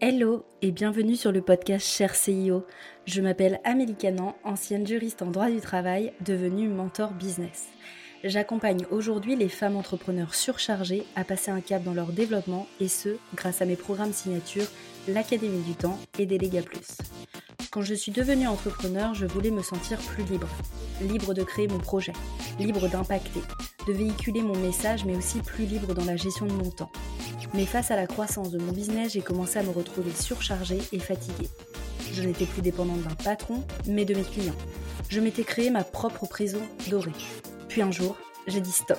Hello et bienvenue sur le podcast Cher CIO. Je m'appelle Amélie Canan, ancienne juriste en droit du travail, devenue mentor business. J'accompagne aujourd'hui les femmes entrepreneurs surchargées à passer un cap dans leur développement et ce, grâce à mes programmes signature, l'Académie du Temps et Déléga Plus. Quand je suis devenue entrepreneur, je voulais me sentir plus libre. Libre de créer mon projet, libre d'impacter, de véhiculer mon message, mais aussi plus libre dans la gestion de mon temps. Mais face à la croissance de mon business, j'ai commencé à me retrouver surchargée et fatiguée. Je n'étais plus dépendante d'un patron, mais de mes clients. Je m'étais créé ma propre prison dorée. Puis un jour, j'ai dit stop.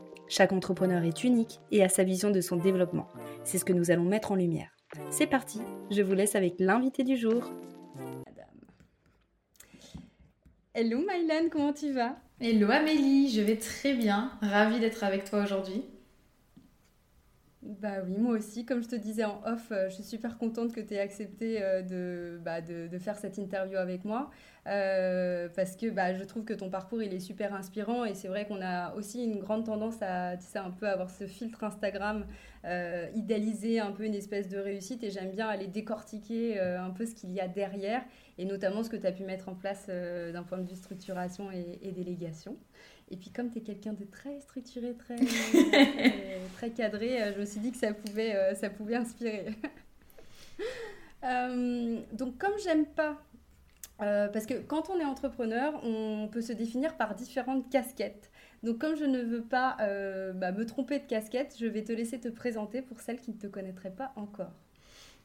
Chaque entrepreneur est unique et a sa vision de son développement. C'est ce que nous allons mettre en lumière. C'est parti, je vous laisse avec l'invité du jour. Hello Mylan, comment tu vas? Hello Amélie, je vais très bien. Ravie d'être avec toi aujourd'hui. Bah oui, moi aussi. Comme je te disais en off, euh, je suis super contente que tu aies accepté euh, bah, de, de, faire cette interview avec moi. Euh, parce que bah, je trouve que ton parcours, il est super inspirant. Et c'est vrai qu'on a aussi une grande tendance à, tu sais, un peu avoir ce filtre Instagram, idéaliser un peu une espèce de réussite. Et j'aime bien aller décortiquer un peu ce qu'il y a derrière. Et notamment ce que tu as pu mettre en place d'un point de vue structuration et, et délégation. Et puis comme tu es quelqu'un de très structuré, très, très, cadré, euh, je me suis dit que ça pouvait, euh, ça pouvait inspirer. Euh, donc comme j'aime pas, parce que quand on est entrepreneur, on peut se définir par différentes casquettes. Donc comme je ne veux pas bah, me tromper de casquette, je vais te laisser te présenter pour celles qui ne te connaîtraient pas encore.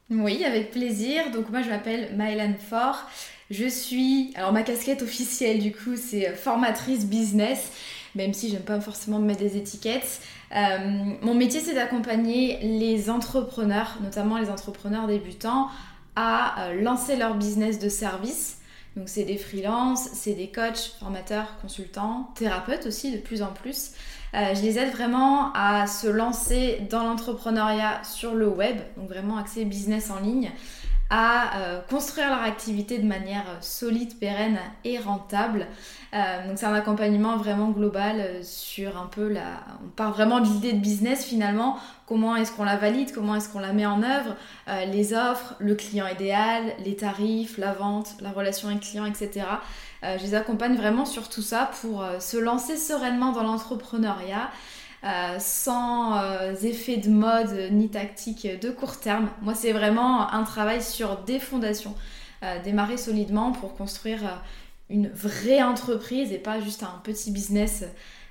Oui, avec plaisir. Donc moi je m'appelle Maëlan Fort. Je suis, alors ma casquette officielle du coup c'est formatrice business, même si j'aime pas forcément me mettre des étiquettes. Euh, mon métier c'est d'accompagner les entrepreneurs, notamment les entrepreneurs débutants, à euh, lancer leur business de service. Donc c'est des freelances, c'est des coachs, formateurs, consultants, thérapeutes aussi de plus en plus. Euh, je les aide vraiment à se lancer dans l'entrepreneuriat sur le web, donc vraiment accès business en ligne, à euh, construire leur activité de manière solide, pérenne et rentable. Euh, donc c'est un accompagnement vraiment global sur un peu la... On part vraiment de l'idée de business finalement, comment est-ce qu'on la valide, comment est-ce qu'on la met en œuvre, les offres, le client idéal, les tarifs, la vente, la relation avec le client, etc. Euh, je les accompagne vraiment sur tout ça pour euh, se lancer sereinement dans l'entrepreneuriat. Euh, sans effet de mode ni tactique de court terme. Moi, c'est vraiment un travail sur des fondations. démarrer solidement pour construire une vraie entreprise et pas juste un petit business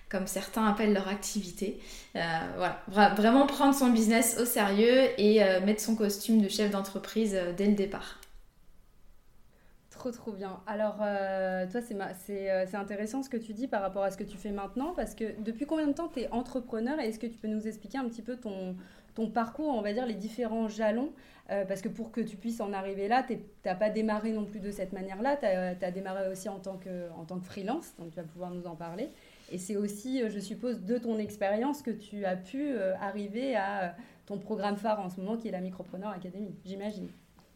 comme certains appellent leur activité. voilà, vraiment prendre son business au sérieux et mettre son costume de chef d'entreprise dès le départ. Trop, bien. Alors, euh, toi, euh, c'est intéressant ce que tu dis par rapport à ce que tu fais maintenant, parce que depuis combien de temps tu es entrepreneur et est-ce que tu peux nous expliquer un petit peu ton, ton parcours, on va dire, les différents jalons? Euh, Parce que pour que tu puisses en arriver là, tu n'as pas démarré non plus de cette manière-là, tu as, démarré aussi en tant, que, en tant que freelance, donc tu vas pouvoir nous en parler. Et c'est aussi, je suppose, de ton expérience que tu as pu arriver à ton programme phare en ce moment, qui est la Micropreneur Academy, j'imagine.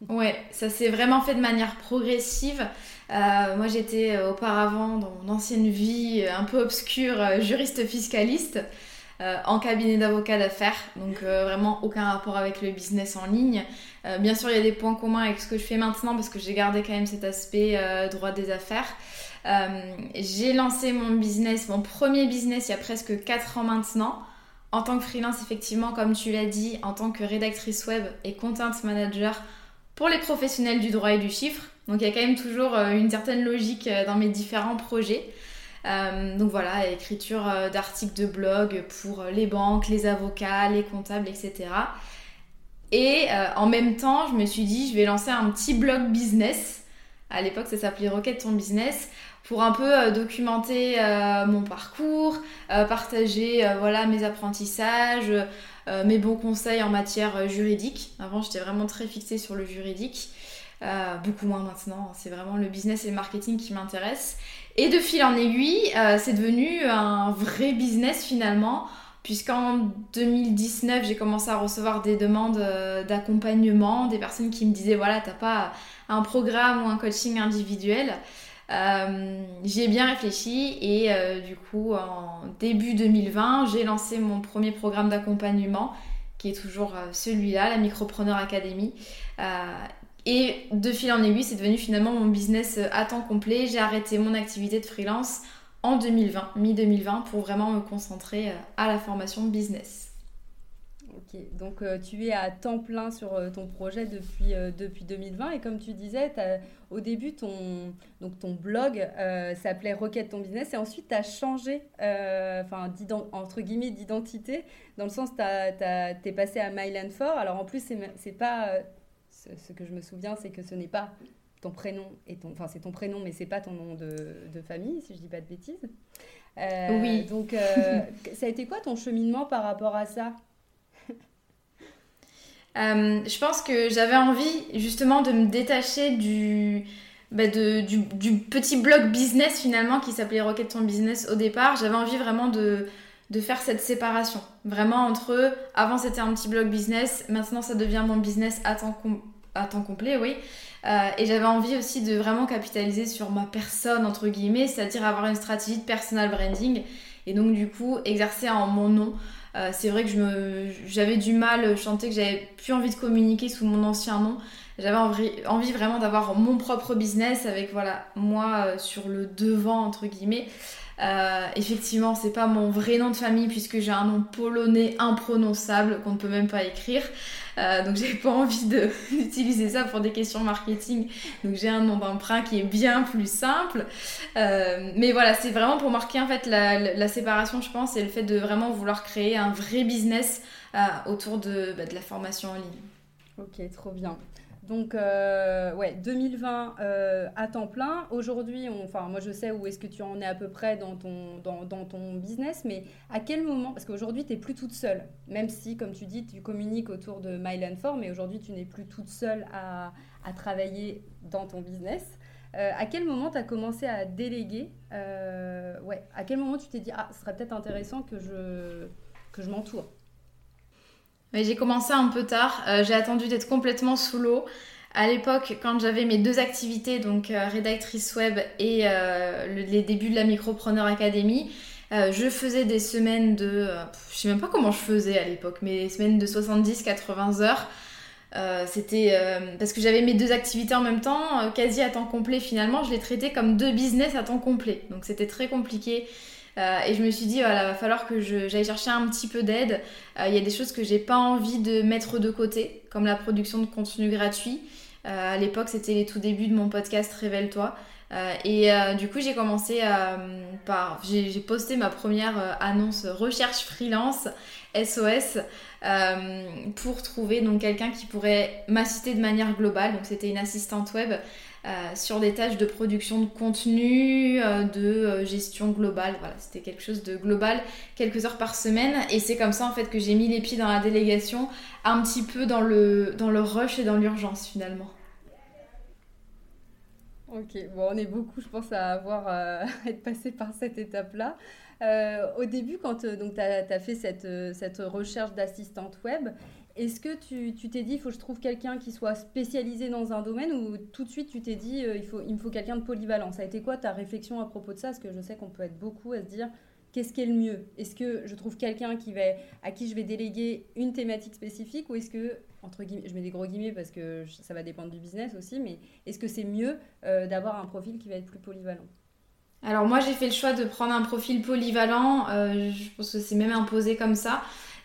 Ouais, ça s'est vraiment fait de manière progressive. Euh, moi, j'étais euh, auparavant dans mon ancienne vie euh, un peu obscure, juriste fiscaliste en cabinet d'avocat d'affaires. Donc, vraiment aucun rapport avec le business en ligne. bien sûr, il y a des points communs avec ce que je fais maintenant parce que j'ai gardé quand même cet aspect droit des affaires. j'ai lancé mon business, mon premier business, il y a presque 4 ans maintenant. En tant que freelance, effectivement, comme tu l'as dit, en tant que rédactrice web et content manager pour les professionnels du droit et du chiffre. Donc il y a quand même toujours euh, une certaine logique euh, dans mes différents projets. Euh, donc voilà, écriture d'articles de blog pour les banques, les avocats, les comptables, etc. Et en même temps, je me suis dit, je vais lancer un petit blog business. À l'époque, ça s'appelait Rocket Ton Business pour un peu documenter mon parcours, partager voilà mes apprentissages, euh, mes bons conseils en matière euh, juridique. Avant, j'étais vraiment très fixée sur le juridique. beaucoup moins maintenant. C'est vraiment le business et le marketing qui m'intéressent. Et de fil en aiguille, c'est devenu un vrai business finalement puisqu'en 2019, j'ai commencé à recevoir des demandes euh, d'accompagnement, des personnes qui me disaient voilà, t'as pas un programme ou un coaching individuel. Euh, j'y ai bien réfléchi et euh, du coup, en début 2020, j'ai lancé mon premier programme d'accompagnement qui est toujours celui-là, la Micropreneur Academy. et de fil en aiguille, c'est devenu finalement mon business à temps complet. J'ai arrêté mon activité de freelance en 2020, mi-2020, pour vraiment me concentrer euh, à la formation business. Ok, donc euh, tu es à temps plein sur euh, ton projet depuis, depuis 2020 et comme tu disais, au début ton, donc ton blog s'appelait Requête ton business et ensuite tu as changé enfin entre guillemets d'identité dans le sens tu es passé à Myland 4. Alors en plus c'est pas ce que je me souviens c'est que ce n'est pas ton prénom et ton, enfin c'est ton prénom mais c'est pas ton nom de, famille si je dis pas de bêtises. Euh, oui. Donc euh, ça a été quoi ton cheminement par rapport à ça? Euh, Je pense que j'avais envie justement de me détacher du, bah, du, petit blog business finalement qui s'appelait Rocket Ton Business au départ. J'avais envie vraiment de de faire cette séparation. Vraiment entre avant c'était un petit blog business, maintenant ça devient mon business à temps, à temps complet, oui. Euh, et j'avais envie aussi de vraiment capitaliser sur ma personne, entre guillemets, c'est-à-dire avoir une stratégie de personal branding. Et donc, du coup, exercer en mon nom. Euh, c'est vrai que j'avais du mal, je que j'avais plus envie de communiquer sous mon ancien nom. J'avais envie, envie, vraiment d'avoir mon propre business avec voilà moi euh, sur le devant entre guillemets. Euh, effectivement, c'est pas mon vrai nom de famille puisque j'ai un nom polonais imprononçable qu'on ne peut même pas écrire. Euh, donc j'ai pas envie d'utiliser ça pour des questions marketing. Donc j'ai un nom d'emprunt qui est bien plus simple. Euh, mais voilà, c'est vraiment pour marquer en fait la, séparation, je pense, et le fait de vraiment vouloir créer un vrai business autour de, bah, de la formation en ligne. Ok, trop bien. Donc, euh, ouais, 2020 euh, à temps plein. Aujourd'hui, enfin, moi je sais où est-ce que tu en es à peu près dans ton, dans, ton business, mais à quel moment, parce qu'aujourd'hui tu n'es plus toute seule, même si, comme tu dis, tu communiques autour de Myland 4, mais aujourd'hui tu n'es plus toute seule à, à, travailler dans ton business. Euh, à quel moment tu as commencé à déléguer ouais, À quel moment tu t'es dit, ah, ce serait peut-être intéressant que je, que je m'entoure? J'ai commencé un peu tard. Euh, j'ai attendu d'être complètement sous l'eau. À l'époque, quand j'avais mes deux activités, donc euh, rédactrice web et euh, les débuts de la Micropreneur Academy, je faisais des semaines de. je sais même pas comment je faisais à l'époque, mais des semaines de 70-80 heures. c'était parce que j'avais mes deux activités en même temps, quasi à temps complet finalement, je les traitais comme deux business à temps complet. Donc c'était très compliqué. Euh, et je me suis dit, voilà, va falloir que j'aille chercher un petit peu d'aide. Euh, il y a des choses que j'ai pas envie de mettre de côté, comme la production de contenu gratuit. Euh, à l'époque, c'était les tout débuts de mon podcast Révèle-toi. et du coup, j'ai commencé par. J'ai posté ma première annonce recherche freelance SOS pour trouver donc quelqu'un qui pourrait m'assister de manière globale. Donc, c'était une assistante web euh, sur des tâches de production de contenu, euh, de euh, gestion globale. Voilà, c'était quelque chose de global, quelques heures par semaine. Et c'est comme ça en fait que j'ai mis les pieds dans la délégation, un petit peu dans le, dans le rush et dans l'urgence finalement. Ok, bon, on est beaucoup, je pense, à avoir être passé par cette étape-là. Au début, quand tu as, fait cette, cette recherche d'assistante web, est-ce que tu t'es dit, il faut que je trouve quelqu'un qui soit spécialisé dans un domaine ou tout de suite tu t'es dit, euh, il, faut, il me faut quelqu'un de polyvalent? Ça a été quoi ta réflexion à propos de ça? Parce que je sais qu'on peut être beaucoup à se dire, qu'est-ce qui est le mieux? Est-ce que je trouve quelqu'un qui va, à qui je vais déléguer une thématique spécifique ou est-ce que, entre guillemets, je mets des gros guillemets parce que ça va dépendre du business aussi, mais est-ce que c'est mieux euh, d'avoir un profil qui va être plus polyvalent? Alors moi j'ai fait le choix de prendre un profil polyvalent, euh, je pense que c'est même imposé comme ça.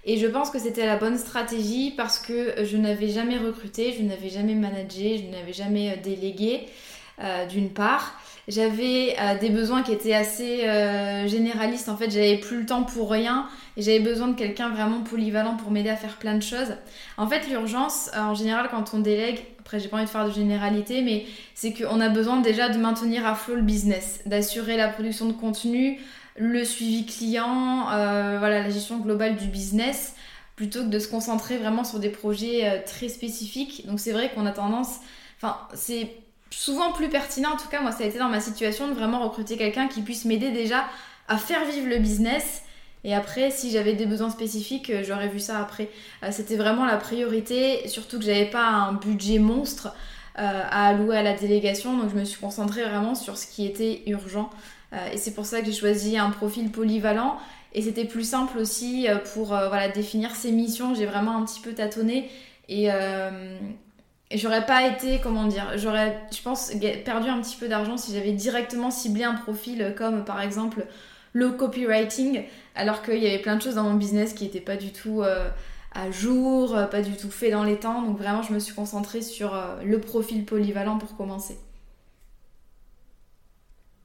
Et je pense que c'était la bonne stratégie parce que je n'avais jamais recruté, je n'avais jamais managé, je n'avais jamais euh, délégué, euh, d'une part. J'avais euh, des besoins qui étaient assez généralistes. En fait, j'avais plus le temps pour rien et j'avais besoin de quelqu'un vraiment polyvalent pour m'aider à faire plein de choses. En fait, l'urgence, en général, quand on délègue, après, j'ai pas envie de faire de généralité, mais c'est qu'on a besoin déjà de maintenir à flot le business, d'assurer la production de contenu, le suivi client, euh, voilà, la gestion globale du business, plutôt que de se concentrer vraiment sur des projets euh, très spécifiques. Donc c'est vrai qu'on a tendance Enfin, c'est souvent plus pertinent, en tout cas, moi, ça a été dans ma situation de vraiment recruter quelqu'un qui puisse m'aider déjà à faire vivre le business. Et après, si j'avais des besoins spécifiques, euh, j'aurais vu ça après. Euh, c'était vraiment la priorité, surtout que j'avais pas un budget monstre à allouer à la délégation, donc je me suis concentrée vraiment sur ce qui était urgent. et c'est pour ça que j'ai choisi un profil polyvalent et c'était plus simple aussi euh, pour euh, voilà, définir ses missions. J'ai vraiment un petit peu tâtonné. Et, euh, et j'aurais pas été, comment dire, j'aurais, je pense, perdu un petit peu d'argent si j'avais directement ciblé un profil comme par exemple le copywriting, alors qu'il y avait plein de choses dans mon business qui n'étaient pas du tout à jour, pas du tout fait dans les temps. Donc vraiment, je me suis concentrée sur le profil polyvalent pour commencer.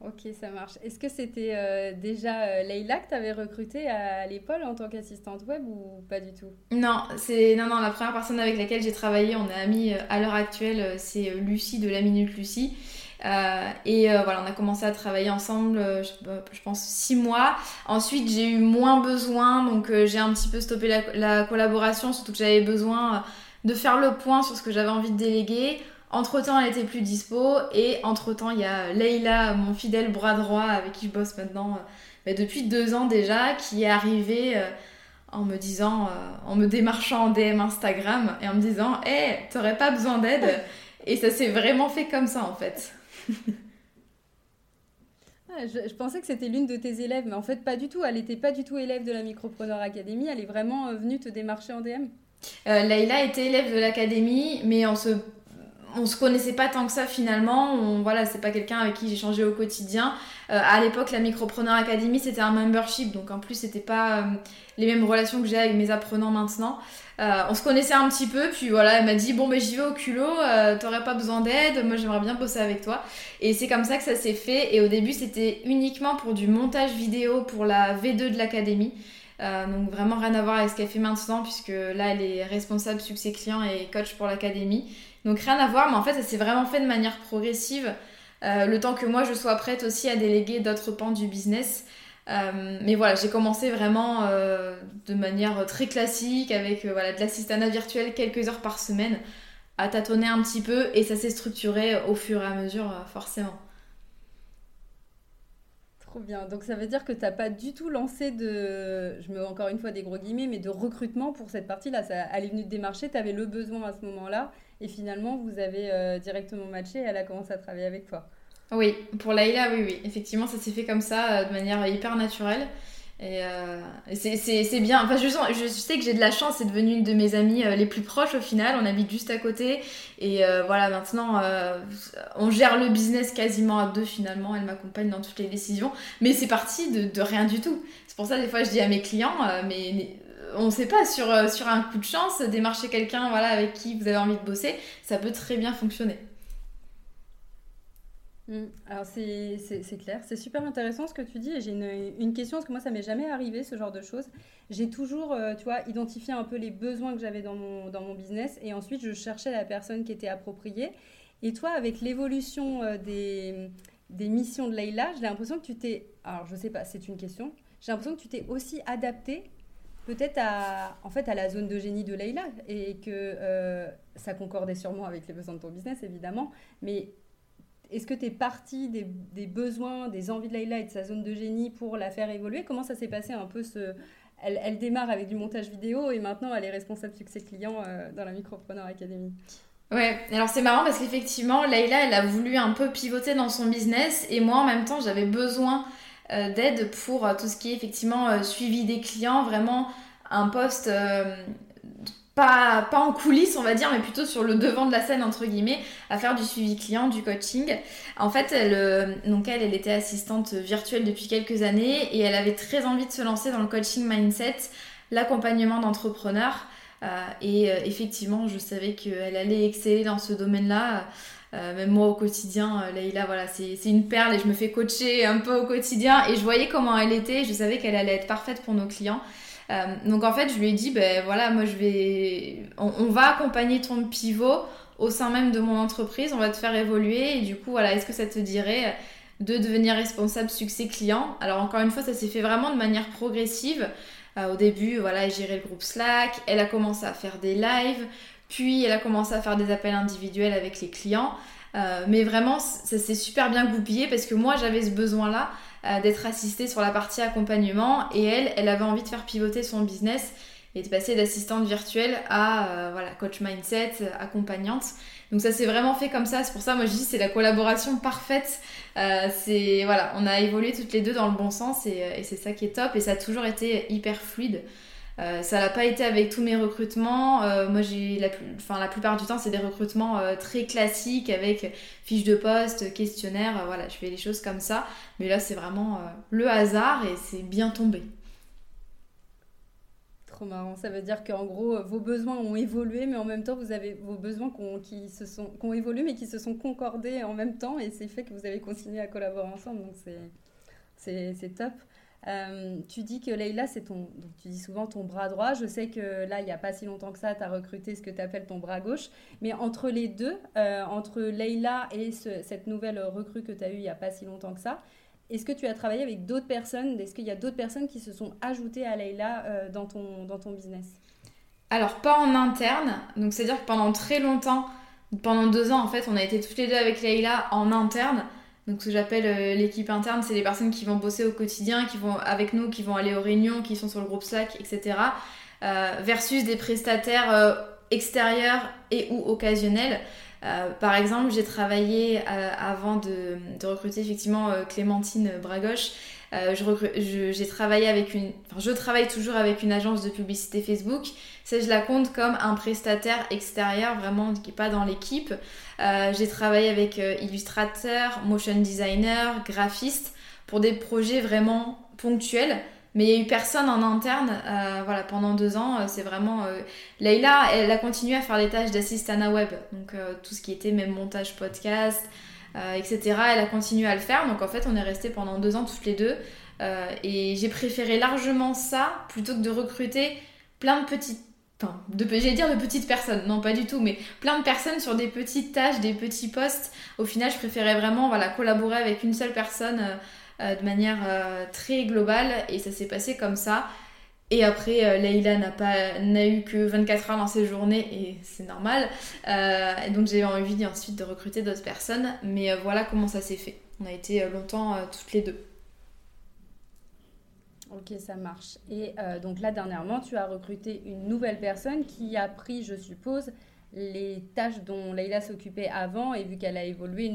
Ok, ça marche. Est-ce que c'était euh, déjà euh, Leïla que tu avais recruté à, l'épaule en tant qu'assistante web ou pas du tout? Non, c'est non non la première personne avec laquelle j'ai travaillé, on est amis euh, à l'heure actuelle, c'est Lucie de la minute Lucie. Et voilà, on a commencé à travailler ensemble, je, pense six mois. Ensuite, j'ai eu moins besoin, donc j'ai un petit peu stoppé la, la collaboration, surtout que j'avais besoin de faire le point sur ce que j'avais envie de déléguer. Entre temps, elle était plus dispo et entre temps, il y a Leïla, mon fidèle bras droit avec qui je bosse maintenant euh, bah, depuis deux ans déjà, qui est arrivée euh, en me disant, euh, en me démarchant en DM Instagram et en me disant, hé, hey, t'aurais pas besoin d'aide? Et ça s'est vraiment fait comme ça en fait. Ah, je, pensais que c'était l'une de tes élèves, mais en fait pas du tout. Elle n'était pas du tout élève de la Micropreneur Academy. Elle est vraiment venue te démarcher en DM. Euh, était élève de l'académie, mais on se on se connaissait pas tant que ça finalement. On, voilà, c'est pas quelqu'un avec qui j'ai changé au quotidien. Euh, à l'époque, la Micropreneur Academy, c'était un membership, donc en plus, c'était pas euh, les mêmes relations que j'ai avec mes apprenants maintenant. Euh, on se connaissait un petit peu, puis voilà, elle m'a dit bon ben j'y vais au culot, t'aurais pas besoin d'aide, moi j'aimerais bien bosser avec toi. Et c'est comme ça que ça s'est fait. Et au début, c'était uniquement pour du montage vidéo pour la V2 de l'académie. donc vraiment rien à voir avec ce qu'elle fait maintenant, puisque là, elle est responsable succès client et coach pour l'académie. Donc rien à voir, mais en fait, ça s'est vraiment fait de manière progressive. Euh, le temps que moi, je sois prête aussi à déléguer d'autres pans du business. Euh, mais voilà, j'ai commencé vraiment euh, de manière très classique avec voilà, de l'assistanat virtuel quelques heures par semaine à tâtonner un petit peu et ça s'est structuré au fur et à mesure forcément. Trop bien. Donc ça veut dire que tu n'as pas du tout lancé de, je mets encore une fois des gros guillemets, mais de recrutement pour cette partie-là. Ça, elle est venue te démarcher, tu avais le besoin à ce moment-là et finalement, vous avez euh, directement matché et elle a commencé à travailler avec toi. Oui, pour Laïla, oui, oui. Effectivement, ça s'est fait comme ça, euh, de manière hyper naturelle. Et, euh, c'est bien. Enfin, je, je sais que j'ai de la chance, c'est devenu une de mes amies les plus proches au final. On habite juste à côté. Et voilà, maintenant, on gère le business quasiment à deux finalement. Elle m'accompagne dans toutes les décisions. Mais c'est parti de, rien du tout. C'est pour ça, des fois, je dis à mes clients, mais on ne sait pas, sur, euh, sur un coup de chance, démarcher quelqu'un voilà, avec qui vous avez envie de bosser, ça peut très bien fonctionner. Mm. Alors c'est clair, c'est super intéressant ce que tu dis et j'ai une, une, question parce que moi ça m'est jamais arrivé ce genre de choses. J'ai toujours, euh, tu vois, identifié un peu les besoins que j'avais dans mon, dans mon business et ensuite je cherchais la personne qui était appropriée. Et toi, avec l'évolution euh, des, des missions de Leïla, j'ai l'impression que tu t'es, alors je sais pas, c'est une question, j'ai l'impression que tu t'es aussi adapté peut-être à, en fait, à la zone de génie de Leïla et que euh, ça concordait sûrement avec les besoins de ton business, évidemment. Mais est-ce que tu es parti des, besoins, des envies de Leïla et de sa zone de génie pour la faire évoluer? Comment ça s'est passé un peu. Elle, démarre avec du montage vidéo et maintenant elle est responsable succès client euh, dans la Micropreneur Academy? Ouais, alors c'est marrant parce qu'effectivement, Leïla, elle a voulu un peu pivoter dans son business et moi en même temps, j'avais besoin d'aide pour euh, tout ce qui est effectivement euh, suivi des clients, vraiment un poste pas, pas en coulisses, on va dire, mais plutôt sur le devant de la scène, entre guillemets, à faire du suivi client, du coaching. En fait, elle, donc elle, elle était assistante virtuelle depuis quelques années et elle avait très envie de se lancer dans le coaching mindset, l'accompagnement d'entrepreneurs. et effectivement, je savais qu'elle allait exceller dans ce domaine-là. Euh, même moi au quotidien, euh, Leïla, voilà, c'est une perle et je me fais coacher un peu au quotidien et je voyais comment elle était, je savais qu'elle allait être parfaite pour nos clients. Euh, donc en fait, je lui ai dit, ben voilà, moi je vais, on, va accompagner ton pivot au sein même de mon entreprise, on va te faire évoluer et du coup, voilà, est-ce que ça te dirait de devenir responsable succès client? Alors encore une fois, ça s'est fait vraiment de manière progressive. au début, voilà, elle gérait le groupe Slack, elle a commencé à faire des lives, Puis elle a commencé à faire des appels individuels avec les clients. Euh, mais vraiment, ça s'est super bien goupillé parce que moi, j'avais ce besoin-là euh, d'être assistée sur la partie accompagnement et elle, elle avait envie de faire pivoter son business et de passer d'assistante virtuelle à euh, coach mindset, accompagnante. Donc ça s'est vraiment fait comme ça. C'est pour ça, moi je dis, c'est la collaboration parfaite. on a évolué toutes les deux dans le bon sens et c'est ça qui est top. Et ça a toujours été hyper fluide. Euh, ça n'a pas été avec tous mes recrutements. Euh, moi, j'ai la, la plupart du temps, c'est des recrutements euh, très classiques avec fiche de poste, questionnaire. voilà, je fais les choses comme ça. Mais là, c'est vraiment le hasard et c'est bien tombé. Trop marrant. Ça veut dire qu'en gros, vos besoins ont évolué, mais en même temps, vous avez vos besoins qui, se sont, qui ont évolué, mais qui se sont concordés en même temps. Et c'est fait que vous avez continué à collaborer ensemble. Donc, c'est top. Euh, tu dis que Leïla, c'est ton. Donc, tu dis souvent ton bras droit. Je sais que là, il n'y a pas si longtemps que ça, tu as recruté ce que tu appelles ton bras gauche. Mais entre les deux, euh, entre Leïla et cette nouvelle recrue que tu as eue il n'y a pas si longtemps que ça, est-ce que tu as travaillé avec d'autres personnes? Est-ce qu'il y a d'autres personnes qui se sont ajoutées à Leïla euh, dans, ton, dans ton business? Alors, pas en interne. Donc, c'est-à-dire que pendant très longtemps, pendant deux ans, en fait, on a été toutes les deux avec Leïla en interne. Donc ce que j'appelle euh, l'équipe interne, c'est les personnes qui vont bosser au quotidien, qui vont avec nous, qui vont aller aux réunions, qui sont sur le groupe Slack, etc. Euh, versus des prestataires euh, extérieurs et ou occasionnels. par exemple, j'ai travaillé avant de, recruter effectivement Clémentine Bragoche. j'ai travaillé avec une, je travaille toujours avec une agence de publicité Facebook. Ça, je la compte comme un prestataire extérieur, vraiment qui n'est pas dans l'équipe. Euh, j'ai travaillé avec euh, illustrateur, motion designer, graphiste pour des projets vraiment ponctuels. Mais il n'y a eu personne en interne euh, voilà, pendant deux ans. C'est vraiment. Leïla, elle a continué à faire les tâches d'assistana web. Donc tout ce qui était même montage podcast, etc. Elle a continué à le faire. Donc en fait, on est resté pendant deux ans toutes les deux. et j'ai préféré largement ça plutôt que de recruter plein de petites Enfin, j'allais dire de petites personnes, non pas du tout, mais plein de personnes sur des petites tâches, des petits postes. Au final, je préférais vraiment voilà, collaborer avec une seule personne euh, euh, de manière euh, très globale et ça s'est passé comme ça. Et après, Leïla n'a pas n'a eu que 24 heures dans ses journées et c'est normal. donc j'ai eu envie ensuite de recruter d'autres personnes, mais voilà comment ça s'est fait. On a été longtemps toutes les deux. Ok, ça marche. Et euh, donc là, dernièrement, tu as recruté une nouvelle personne qui a pris, je suppose, les tâches dont Leïla s'occupait avant et vu qu'elle a évolué,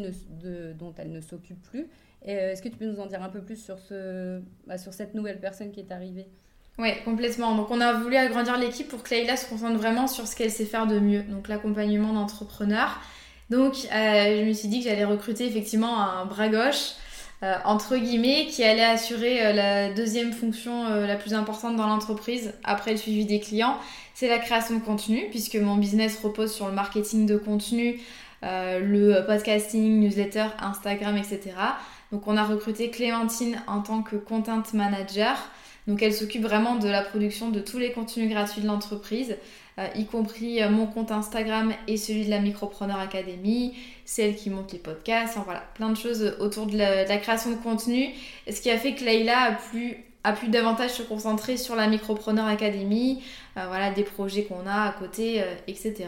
dont elle ne s'occupe plus. Euh, est-ce que tu peux nous en dire un peu plus sur, ce, bah, sur cette nouvelle personne qui est arrivée? Oui, complètement. Donc on a voulu agrandir l'équipe pour que Leïla se concentre vraiment sur ce qu'elle sait faire de mieux, donc l'accompagnement d'entrepreneurs. Donc euh, je me suis dit que j'allais recruter effectivement un bras gauche euh, entre guillemets, qui allait assurer euh, la deuxième fonction euh, la plus importante dans l'entreprise après le suivi des clients, c'est la création de contenu, puisque mon business repose sur le marketing de contenu, le podcasting, newsletter, Instagram, etc. Donc on a recruté Clémentine en tant que content manager. Donc elle s'occupe vraiment de la production de tous les contenus gratuits de l'entreprise. Y compris mon compte Instagram et celui de la Micropreneur Academy, celle qui monte les podcasts, voilà, plein de choses autour de la, création de contenu. Ce qui a fait que Leïla a pu davantage se concentrer sur la Micropreneur Academy, euh, voilà, des projets qu'on a à côté, etc.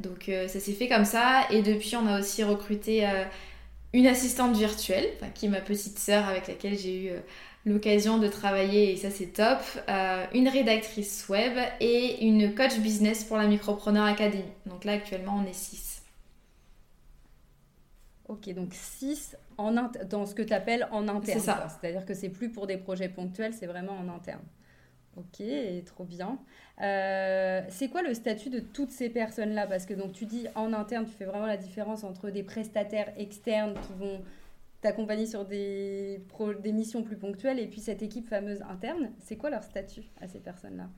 Donc ça s'est fait comme ça. Et depuis, on a aussi recruté une assistante virtuelle, qui est ma petite sœur avec laquelle j'ai eu l'occasion de travailler, et ça c'est top, euh, une rédactrice web et une coach business pour la Micropreneur Academy. Donc là actuellement on est 6. Ok, donc 6 en dans ce que tu appelles en interne. C'est ça. C'est-à-dire que c'est plus pour des projets ponctuels, c'est vraiment en interne. Ok, trop bien. Euh, c'est quoi le statut de toutes ces personnes-là? Parce que donc tu dis en interne, tu fais vraiment la différence entre des prestataires externes qui vont t'accompagner sur des, des missions plus ponctuelles et puis cette équipe fameuse interne, c'est quoi leur statut à ces personnes-là?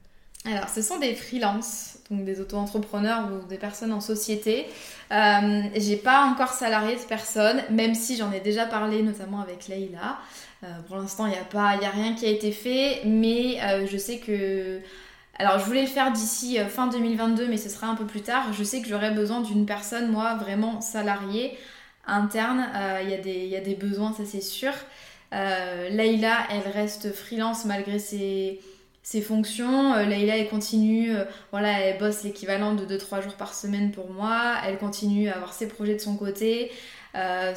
Alors, ce sont des freelances, donc des auto-entrepreneurs ou des personnes en société. Euh, j'ai pas encore salarié de personne, même si j'en ai déjà parlé, notamment avec Leïla. Euh, pour l'instant, il n'y a, y a rien qui a été fait, mais euh, je sais que. Alors, je voulais le faire d'ici fin 2022, mais ce sera un peu plus tard. Je sais que j'aurais besoin d'une personne, moi, vraiment salariée interne. Il y, a des besoins, ça c'est sûr. Leïla, elle reste freelance malgré ses, ses fonctions. Euh, Leïla, elle continue, euh, voilà, elle bosse l'équivalent de 2-3 jours par semaine pour moi. Elle continue à avoir ses projets de son côté. Euh,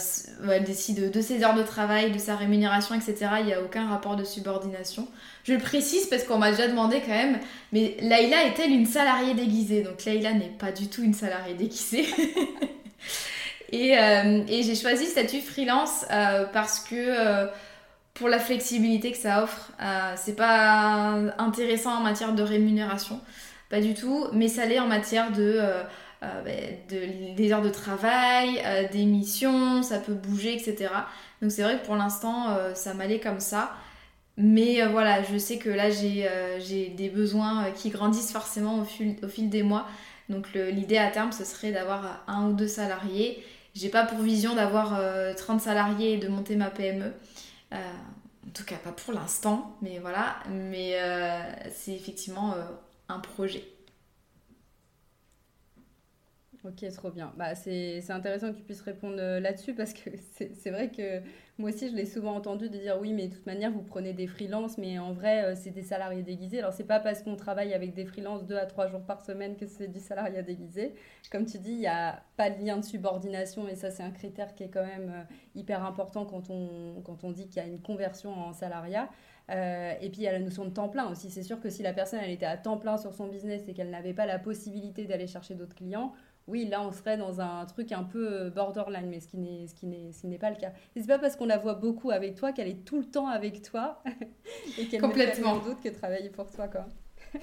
elle décide de ses heures de travail, de sa rémunération, etc. Il n'y a aucun rapport de subordination. Je le précise parce qu'on m'a déjà demandé quand même, mais Leïla est-elle une salariée déguisée? Donc Leïla n'est pas du tout une salariée déguisée. et, et j'ai choisi statut freelance parce que pour la flexibilité que ça offre. Euh, c'est pas intéressant en matière de rémunération, pas du tout, mais ça l'est en matière de, euh, euh, ben, des heures de travail, des missions, ça peut bouger, etc. Donc c'est vrai que pour l'instant, ça m'allait comme ça. Mais voilà, je sais que là, j'ai des besoins qui grandissent forcément au fil, au fil des mois. Donc l'idée à terme, ce serait d'avoir un ou deux salariés. J'ai pas pour vision d'avoir 30 salariés et de monter ma PME. Euh, en tout cas, pas pour l'instant, mais voilà. Mais euh, c'est effectivement euh, un projet. Ok, trop bien. Bah, c'est intéressant que tu puisses répondre euh, là-dessus parce que c'est vrai que moi aussi, je l'ai souvent entendu de dire oui, mais de toute manière, vous prenez des freelances, mais en vrai, euh, c'est des salariés déguisés. Alors, c'est pas parce qu'on travaille avec des freelances deux à trois jours par semaine que c'est du salariat déguisé. Comme tu dis, il n'y a pas de lien de subordination et ça, c'est un critère qui est quand même euh, hyper important quand on, quand on dit qu'il y a une conversion en salariat. et puis il y a la notion de temps plein aussi. C'est sûr que si la personne elle était à temps plein sur son business et qu'elle n'avait pas la possibilité d'aller chercher d'autres clients, oui, là, on serait dans un truc un peu euh, borderline, mais ce qui n'est, ce qui n'est, ce n'est pas le cas. Et c'est pas parce qu'on la voit beaucoup avec toi qu'elle est tout le temps avec toi et qu'elle ne fait rien d'autre que travailler pour toi, quoi.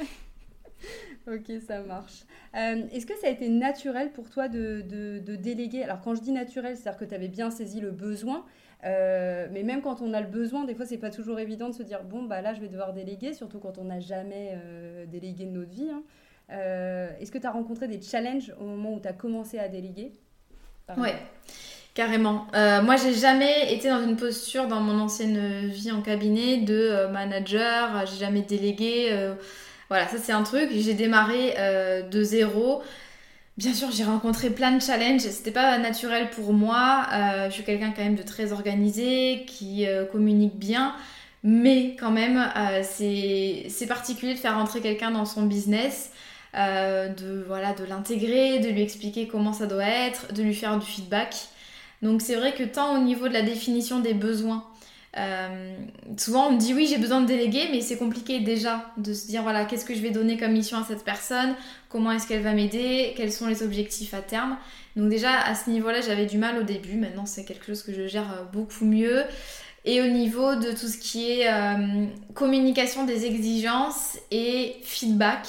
ok, ça marche. Euh, est-ce que ça a été naturel pour toi de, de, déléguer? Alors, quand je dis naturel, c'est-à-dire que tu avais bien saisi le besoin, euh, mais même quand on a le besoin, des fois, c'est pas toujours évident de se dire bon, bah là, je vais devoir déléguer, surtout quand on n'a jamais délégué de notre vie. Hein. Euh, est-ce que tu as rencontré des challenges au moment où tu as commencé à déléguer Ouais, carrément. Euh, moi, j'ai jamais été dans une posture dans mon ancienne vie en cabinet de euh, manager, j'ai jamais délégué. voilà, ça c'est un truc. J'ai démarré de zéro. Bien sûr, j'ai rencontré plein de challenges. C'était pas naturel pour moi. je suis quelqu'un quand même de très organisé, qui communique bien. Mais quand même, c'est particulier de faire rentrer quelqu'un dans son business. Euh, de voilà de l'intégrer, de lui expliquer comment ça doit être, de lui faire du feedback. Donc c'est vrai que tant au niveau de la définition des besoins, euh, souvent on me dit oui j'ai besoin de déléguer, mais c'est compliqué déjà de se dire voilà qu'est-ce que je vais donner comme mission à cette personne, comment est-ce qu'elle va m'aider, quels sont les objectifs à terme? Donc déjà à ce niveau-là j'avais du mal au début, maintenant c'est quelque chose que je gère euh, beaucoup mieux. Et au niveau de tout ce qui est communication des exigences et feedback,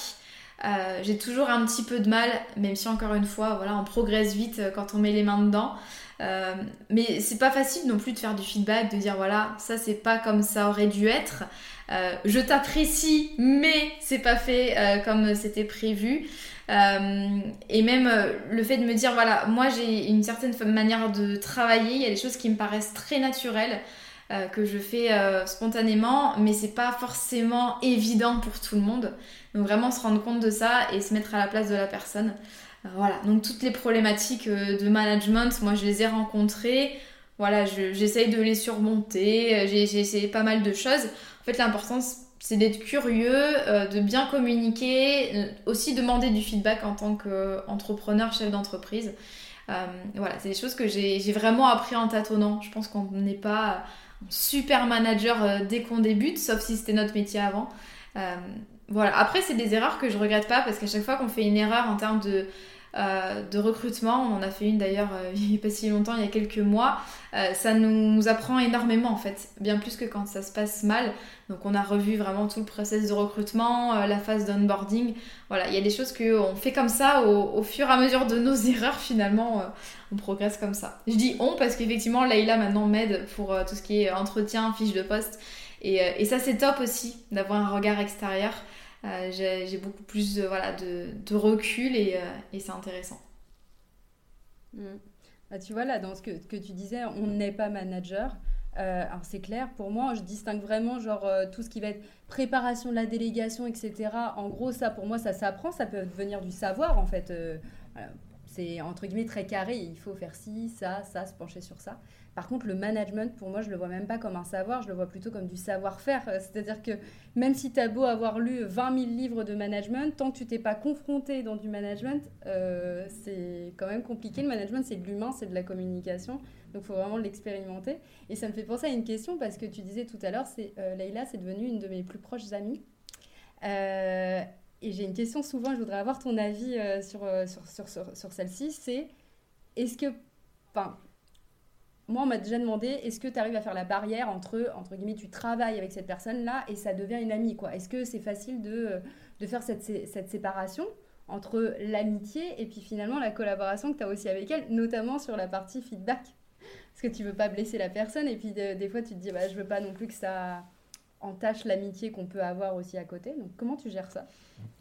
euh, j'ai toujours un petit peu de mal, même si encore une fois, voilà, on progresse vite euh, quand on met les mains dedans. Euh, mais c'est pas facile non plus de faire du feedback, de dire voilà, ça c'est pas comme ça aurait dû être. je t'apprécie, mais c'est pas fait comme c'était prévu. et même le fait de me dire voilà, moi j'ai une certaine manière de travailler, il y a des choses qui me paraissent très naturelles. que je fais spontanément, mais c'est pas forcément évident pour tout le monde. Donc vraiment se rendre compte de ça et se mettre à la place de la personne. Euh, voilà, donc toutes les problématiques euh, de management, moi je les ai rencontrées. Voilà, j'essaye de les surmonter, euh, j'ai essayé pas mal de choses. En fait, l'important, c'est d'être curieux, de bien communiquer, aussi demander du feedback en tant qu'entrepreneur, chef d'entreprise. voilà, c'est des choses que j'ai vraiment appris en tâtonnant. Je pense qu'on n'est pas super manager dès qu'on débute, sauf si c'était notre métier avant. Voilà, après, c'est des erreurs que je regrette pas parce qu'à chaque fois qu'on fait une erreur en termes de, euh, recrutement, on en a fait une d'ailleurs euh, il n'y a pas si longtemps, il y a quelques mois, euh, ça nous apprend énormément en fait, bien plus que quand ça se passe mal. Donc on a revu vraiment tout le process de recrutement, la phase d'onboarding. Voilà, il y a des choses qu'on fait comme ça au, fur et à mesure de nos erreurs finalement, on progresse comme ça. Je dis on parce qu'effectivement Leïla maintenant m'aide pour tout ce qui est entretien, fiche de poste. Et, et ça c'est top aussi d'avoir un regard extérieur. Euh, j'ai beaucoup plus de, voilà, de, recul et, euh, et c'est intéressant. Mm. Bah, tu vois, là, dans ce que, tu disais, on n'est pas manager. Euh, alors c'est clair, pour moi, je distingue vraiment genre tout ce qui va être préparation de la délégation, etc. En gros, ça pour moi, ça s'apprend, ça peut venir du savoir en fait. c'est entre guillemets très carré. Il faut faire ci, ça, ça, se pencher sur ça. Par contre, le management, pour moi, je le vois même pas comme un savoir, je le vois plutôt comme du savoir-faire. Euh, c'est-à-dire que même si tu as beau avoir lu 20 000 livres de management, tant que tu t'es pas confronté dans du management, euh, c'est quand même compliqué. Le management, c'est de l'humain, c'est de la communication. Donc, il faut vraiment l'expérimenter. Et ça me fait penser à une question parce que tu disais tout à l'heure, c'est euh, Leïla, c'est devenu une de mes plus proches amies. Euh, et j'ai une question souvent, je voudrais avoir ton avis sur, sur, sur, sur, sur celle-ci, c'est est-ce que, enfin, moi on m'a déjà demandé, est-ce que tu arrives à faire la barrière entre, entre guillemets, tu travailles avec cette personne-là et ça devient une amie, quoi Est-ce que c'est facile de, de faire cette, cette séparation entre l'amitié et puis finalement la collaboration que tu as aussi avec elle, notamment sur la partie feedback? Parce que tu veux pas blesser la personne et puis des fois tu te dis bah je veux pas non plus que ça entache l'amitié qu'on peut avoir aussi à côté. Donc comment tu gères ça?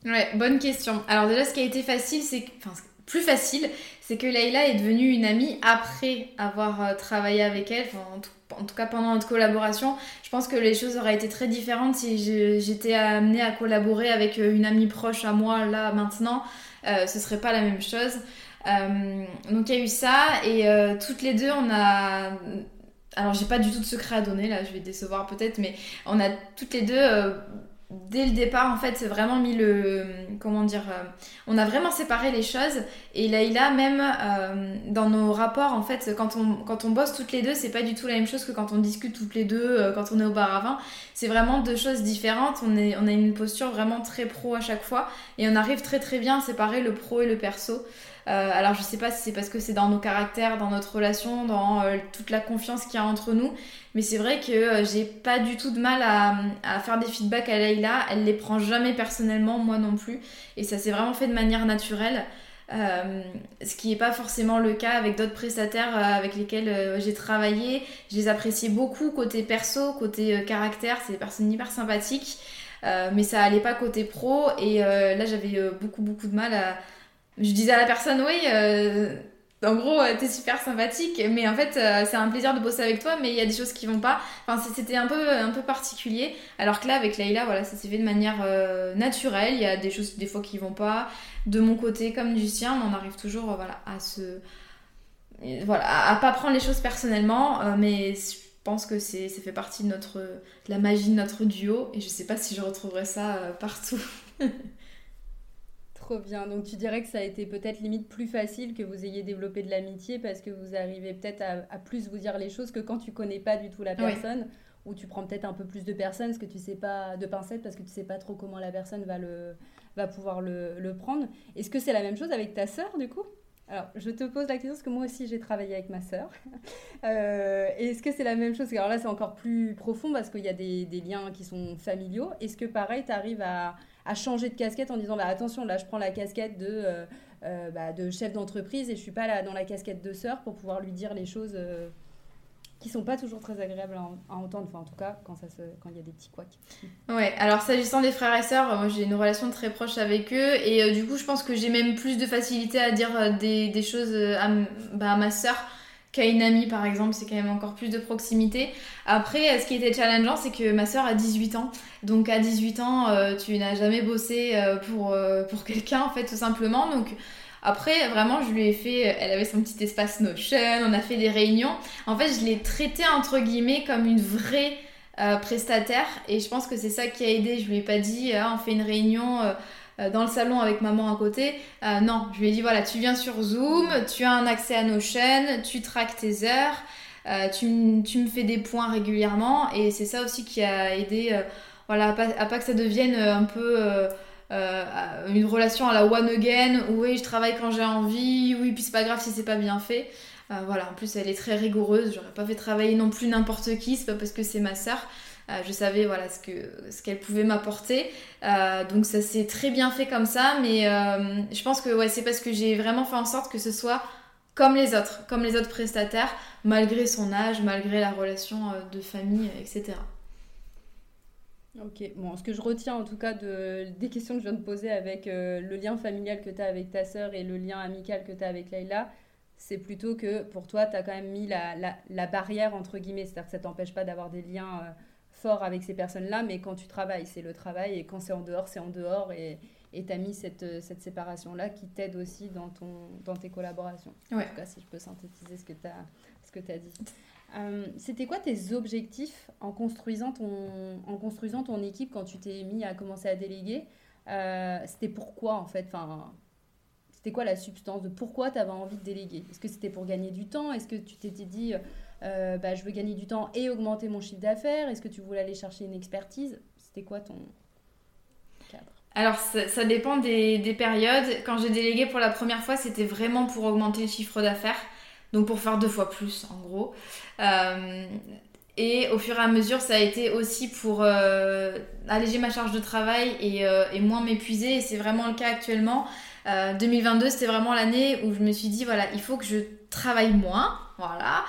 Ouais, bonne question. Alors déjà ce qui a été facile, c'est enfin plus facile, c'est que Leïla est devenue une amie après avoir euh, travaillé avec elle, en, tout, cas pendant notre collaboration. Je pense que les choses auraient été très différentes si j'étais amenée à collaborer avec euh, une amie proche à moi là maintenant. Euh, ce serait pas la même chose. Euh, donc il y a eu ça et toutes les deux on a alors j'ai pas du tout de secret à donner là je vais décevoir peut-être mais on a toutes les deux dès le départ en fait c'est vraiment mis le comment dire on a vraiment séparé les choses. Et Laïla même dans nos rapports en fait quand on quand on bosse toutes les deux c'est pas du tout la même chose que quand on discute toutes les deux quand on est au bar à vin. C'est vraiment deux choses différentes. On est on a une posture vraiment très pro à chaque fois. Et on arrive très très bien à séparer le pro et le perso euh, alors je sais pas si c'est parce que c'est dans nos caractères, dans notre relation, dans euh, toute la confiance qu'il y a entre nous, mais c'est vrai que euh, j'ai pas du tout de mal à, faire des feedbacks à Leïla. Elle les prend jamais personnellement, moi non plus, et ça s'est vraiment fait de manière naturelle. ce qui n'est pas forcément le cas avec d'autres prestataires avec lesquels j'ai travaillé. Je les appréciais beaucoup côté perso, côté caractère, c'est des personnes hyper sympathiques. mais ça allait pas côté pro et là j'avais beaucoup beaucoup de mal à, je disais à la personne, oui, euh, en gros, euh, t'es super sympathique, mais en fait, euh, c'est un plaisir de bosser avec toi, mais il y a des choses qui vont pas. Enfin, c'était un peu, un peu particulier. Alors que là, avec Leïla, voilà, ça s'est fait de manière naturelle. Il y a des choses, des fois, qui vont pas, de mon côté comme du sien, mais on arrive toujours, voilà, à se. Voilà, à, pas prendre les choses personnellement, mais je pense que c'est, ça fait partie de notre, la magie de notre duo, et je sais pas si je retrouverai ça partout. Trop bien. Donc tu dirais que ça a été peut-être limite plus facile que vous ayez développé de l'amitié parce que vous arrivez peut-être à, plus vous dire les choses que quand tu connais pas du tout la personne ou tu prends peut-être un peu plus de personnes parce que tu sais pas de pincettes parce que tu sais pas trop comment la personne va le va pouvoir le, le prendre. Est-ce que c'est la même chose avec ta sœur du coup? Alors, je te pose la question parce que moi aussi j'ai travaillé avec ma sœur. Euh, Est-ce que c'est la même chose? Alors là, c'est encore plus profond parce qu'il y a des, des, liens qui sont familiaux. Est-ce que pareil, tu arrives à, à changer de casquette en disant bah, attention, là je prends la casquette de, euh, euh, bah, de chef d'entreprise et je suis pas là dans la casquette de sœur pour pouvoir lui dire les choses euh, qui sont pas toujours très agréables à, entendre, enfin en tout cas quand ça quand il y a des petits couacs. Ouais, alors s'agissant des frères et sœurs, moi j'ai une relation très proche avec eux et du coup je pense que j'ai même plus de facilité à dire des, des choses à, bah, à ma sœur qu'à une amie par exemple, c'est quand même encore plus de proximité. Après, ce qui était challengeant, c'est que ma soeur a 18 ans. Donc à 18 ans, euh, tu n'as jamais bossé euh, pour, euh, quelqu'un en fait tout simplement. Donc après, vraiment, je lui ai fait, elle avait son petit espace Notion, on a fait des réunions. En fait, je l'ai traitée entre guillemets comme une vraie prestataire et je pense que c'est ça qui a aidé. Je lui ai pas dit, ah, on fait une réunion euh, dans le salon avec maman à côté. Euh, non, je lui ai dit voilà, tu viens sur Zoom, tu as un accès à nos chaînes, tu traques tes heures, euh, tu, me fais des points régulièrement et c'est ça aussi qui a aidé voilà, à pas, que ça devienne un peu une relation à la one again oui, je travaille quand j'ai envie, oui, puis c'est pas grave si c'est pas bien fait. voilà, en plus elle est très rigoureuse, j'aurais pas fait travailler non plus n'importe qui, c'est pas parce que c'est ma sœur. Euh, je savais voilà ce que ce qu'elle pouvait m'apporter. Euh, donc ça s'est très bien fait comme ça, mais euh, je pense que ouais, c'est parce que j'ai vraiment fait en sorte que ce soit comme les autres, comme les autres prestataires, malgré son âge, malgré la relation de famille, etc. Ok, bon, ce que je retiens en tout cas de, des questions que je viens de poser avec le lien familial que tu as avec ta sœur et le lien amical que tu as avec Leïla, c'est plutôt que pour toi, tu as quand même mis la, la, la barrière entre guillemets, c'est-à-dire que ça t'empêche pas d'avoir des liens avec ces personnes-là, mais quand tu travailles, c'est le travail, et quand c'est en dehors, c'est en dehors, et, tu as mis cette, cette séparation-là qui t'aide aussi dans, ton, dans tes collaborations. En tout cas, si je peux synthétiser ce que tu as, as, dit. Euh, c'était quoi tes objectifs en construisant ton, en construisant ton équipe quand tu t'es mis à commencer à déléguer? Euh, C'était pourquoi en fait? Enfin, C'était quoi la substance de pourquoi tu avais envie de déléguer? Est-ce que c'était pour gagner du temps? Est-ce que tu t'étais dit euh, bah, je veux gagner du temps et augmenter mon chiffre d'affaires Est-ce que tu voulais aller chercher une expertise? C'était quoi ton cadre? Alors ça, dépend des, des, périodes. Quand j'ai délégué pour la première fois, c'était vraiment pour augmenter le chiffre d'affaires. Donc pour faire deux fois plus en gros. Euh, et au fur et à mesure, ça a été aussi pour euh, alléger ma charge de travail et, euh, et moins m'épuiser. Et c'est vraiment le cas actuellement. 2022, c'était vraiment l'année où je me suis dit, voilà, il faut que je travaille moins. Voilà.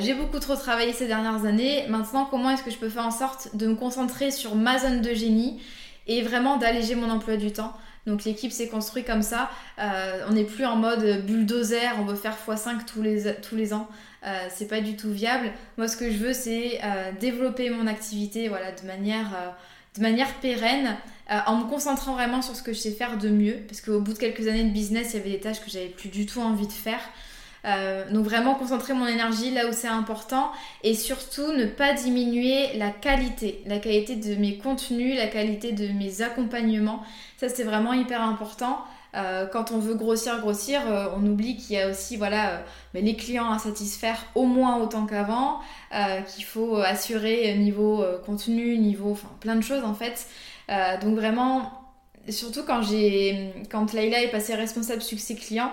J'ai beaucoup trop travaillé ces dernières années. Maintenant, comment est-ce que je peux faire en sorte de me concentrer sur ma zone de génie et vraiment d'alléger mon emploi du temps donc l'équipe s'est construite comme ça. Euh, on n'est plus en mode bulldozer, on veut faire x5 tous les, tous les ans. Euh, c'est pas du tout viable. Moi, ce que je veux, c'est euh, développer mon activité voilà, de, manière, de manière pérenne, en me concentrant vraiment sur ce que je sais faire de mieux. Parce qu'au bout de quelques années de business, il y avait des tâches que j'avais plus du tout envie de faire. Euh, donc vraiment concentrer mon énergie là où c'est important et surtout ne pas diminuer la qualité, la qualité de mes contenus, la qualité de mes accompagnements. Ça c'est vraiment hyper important. Euh, quand on veut grossir, grossir, euh, on oublie qu'il y a aussi voilà, les clients à satisfaire au moins autant qu'avant, qu'il faut assurer niveau contenu, niveau, plein de choses en fait. donc vraiment, surtout quand j'ai, quand Leïla est passée responsable succès client,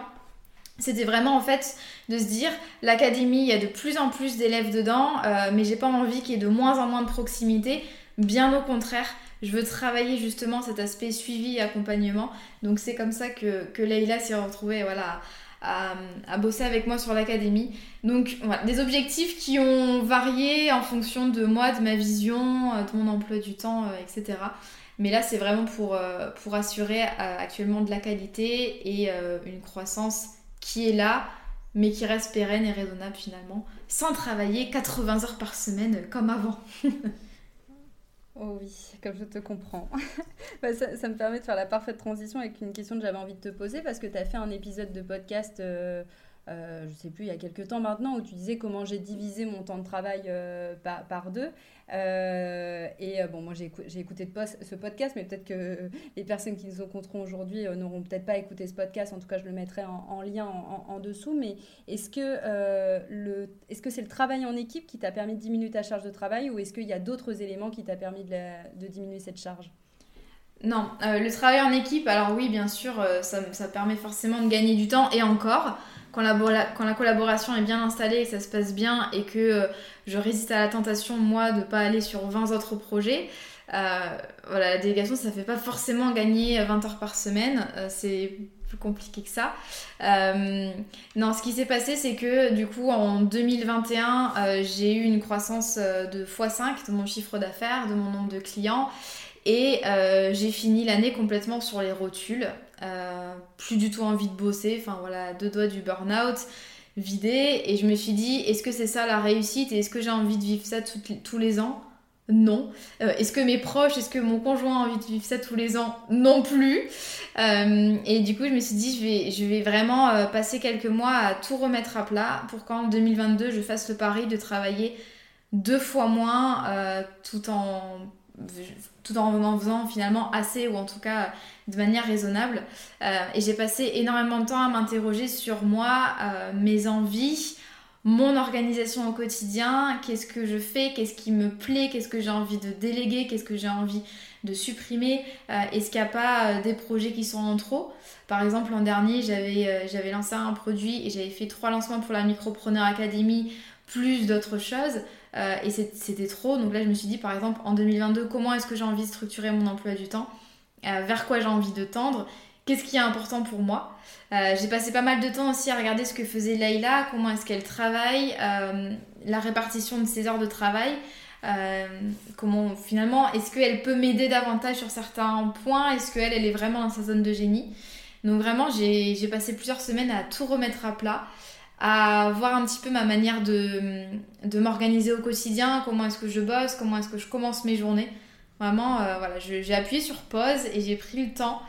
c'était vraiment en fait de se dire l'académie, il y a de plus en plus d'élèves dedans, euh, mais j'ai pas envie qu'il y ait de moins en moins de proximité. Bien au contraire, je veux travailler justement cet aspect suivi et accompagnement. Donc c'est comme ça que, que Leïla s'est retrouvée voilà, à, bosser avec moi sur l'académie. Donc voilà, des objectifs qui ont varié en fonction de moi, de ma vision, euh, de mon emploi du temps, euh, etc. Mais là, c'est vraiment pour, pour assurer actuellement de la qualité et une croissance qui est là, mais qui reste pérenne et raisonnable finalement, sans travailler 80 heures par semaine comme avant. oh oui, comme je te comprends. Bah, ça, me permet de faire la parfaite transition avec une question que j'avais envie de te poser parce que tu as fait un épisode de podcast. Euh, euh, je sais plus, il y a quelques temps maintenant, où tu disais comment j'ai divisé mon temps de travail euh, par, deux. Euh, et bon, moi j'ai écouté ce podcast, mais peut-être que les personnes qui nous rencontreront aujourd'hui n'auront peut-être pas écouté ce podcast. En tout cas, je le mettrai en, lien en, dessous. Mais est-ce que c'est le travail en équipe qui t'a permis de diminuer ta charge de travail, ou est-ce qu'il y a d'autres éléments qui t'a permis de, diminuer cette charge? Non, le travail en équipe, alors oui, bien sûr, ça, permet forcément de gagner du temps et encore quand la, collaboration est bien installée et que ça se passe bien et que euh, je résiste à la tentation, moi, de pas aller sur 20 autres projets, euh, voilà, la délégation, ça fait pas forcément gagner 20 heures par semaine. Euh, c'est plus compliqué que ça. non, ce qui s'est passé, c'est que du coup, en 2021, j'ai eu une croissance de x5 de mon chiffre d'affaires, de mon nombre de clients. Et j'ai fini l'année complètement sur les rotules. Euh, plus du tout envie de bosser, enfin voilà, deux doigts du burn-out, vidé. Et je me suis dit, est-ce que c'est ça la réussite? Et est-ce que j'ai envie de vivre ça tous les ans? Non. Euh, est-ce que mes proches, est-ce que mon conjoint a envie de vivre ça tous les ans? Non plus. Euh, et du coup, je me suis dit, je vais, je vais vraiment passer quelques mois à tout remettre à plat pour qu'en 2022, je fasse le pari de travailler deux fois moins tout en tout en faisant finalement assez ou en tout cas de manière raisonnable. Euh, et j'ai passé énormément de temps à m'interroger sur moi, euh, mes envies, mon organisation au quotidien, qu'est-ce que je fais, qu'est-ce qui me plaît, qu'est-ce que j'ai envie de déléguer, qu'est-ce que j'ai envie de supprimer, euh, est-ce qu'il n'y a pas des projets qui sont en trop? Par exemple, l'an dernier, j'avais lancé un produit et j'avais fait trois lancements pour la Micropreneur Academy, plus d'autres choses. Et c'était trop. Donc là, je me suis dit, par exemple, en 2022, comment est-ce que j'ai envie de structurer mon emploi du temps? Euh, vers quoi j'ai envie de tendre, qu'est-ce qui est important pour moi? Euh, j'ai passé pas mal de temps aussi à regarder ce que faisait Layla, comment est-ce qu'elle travaille, euh, la répartition de ses heures de travail. comment finalement est-ce qu'elle peut m'aider davantage sur certains points? Est-ce qu'elle elle est vraiment dans sa zone de génie? Donc vraiment j'ai passé plusieurs semaines à tout remettre à plat, à voir un petit peu ma manière de, m'organiser au quotidien, comment est-ce que je bosse, comment est-ce que je commence mes journées Vraiment, voilà, j'ai appuyé sur pause et j'ai pris le temps.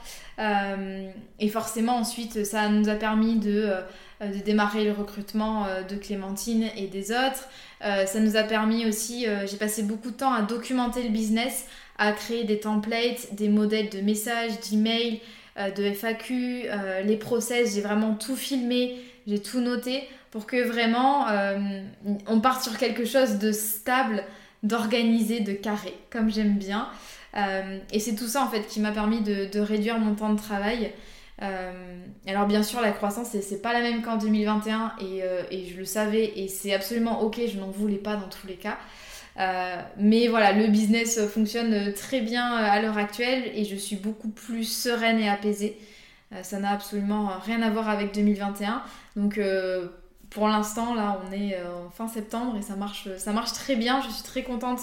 et forcément, ensuite, ça nous a permis de, de démarrer le recrutement de Clémentine et des autres. ça nous a permis aussi, j'ai passé beaucoup de temps à documenter le business, à créer des templates, des modèles de messages, d'emails, euh, de FAQ, euh, les process, j'ai vraiment tout filmé, j'ai tout noté pour que vraiment euh, on parte sur quelque chose de stable, d'organisé, de carré, comme j'aime bien. et c'est tout ça en fait qui m'a permis de, réduire mon temps de travail. alors bien sûr la croissance c'est pas la même qu'en 2021 et, je le savais et c'est absolument ok, je n'en voulais pas dans tous les cas. Euh, mais voilà, le business fonctionne très bien euh, à l'heure actuelle et je suis beaucoup plus sereine et apaisée. Euh, ça n'a absolument rien à voir avec 2021. Donc pour l'instant, là, on est en fin septembre et ça marche, ça marche très bien. Je suis très contente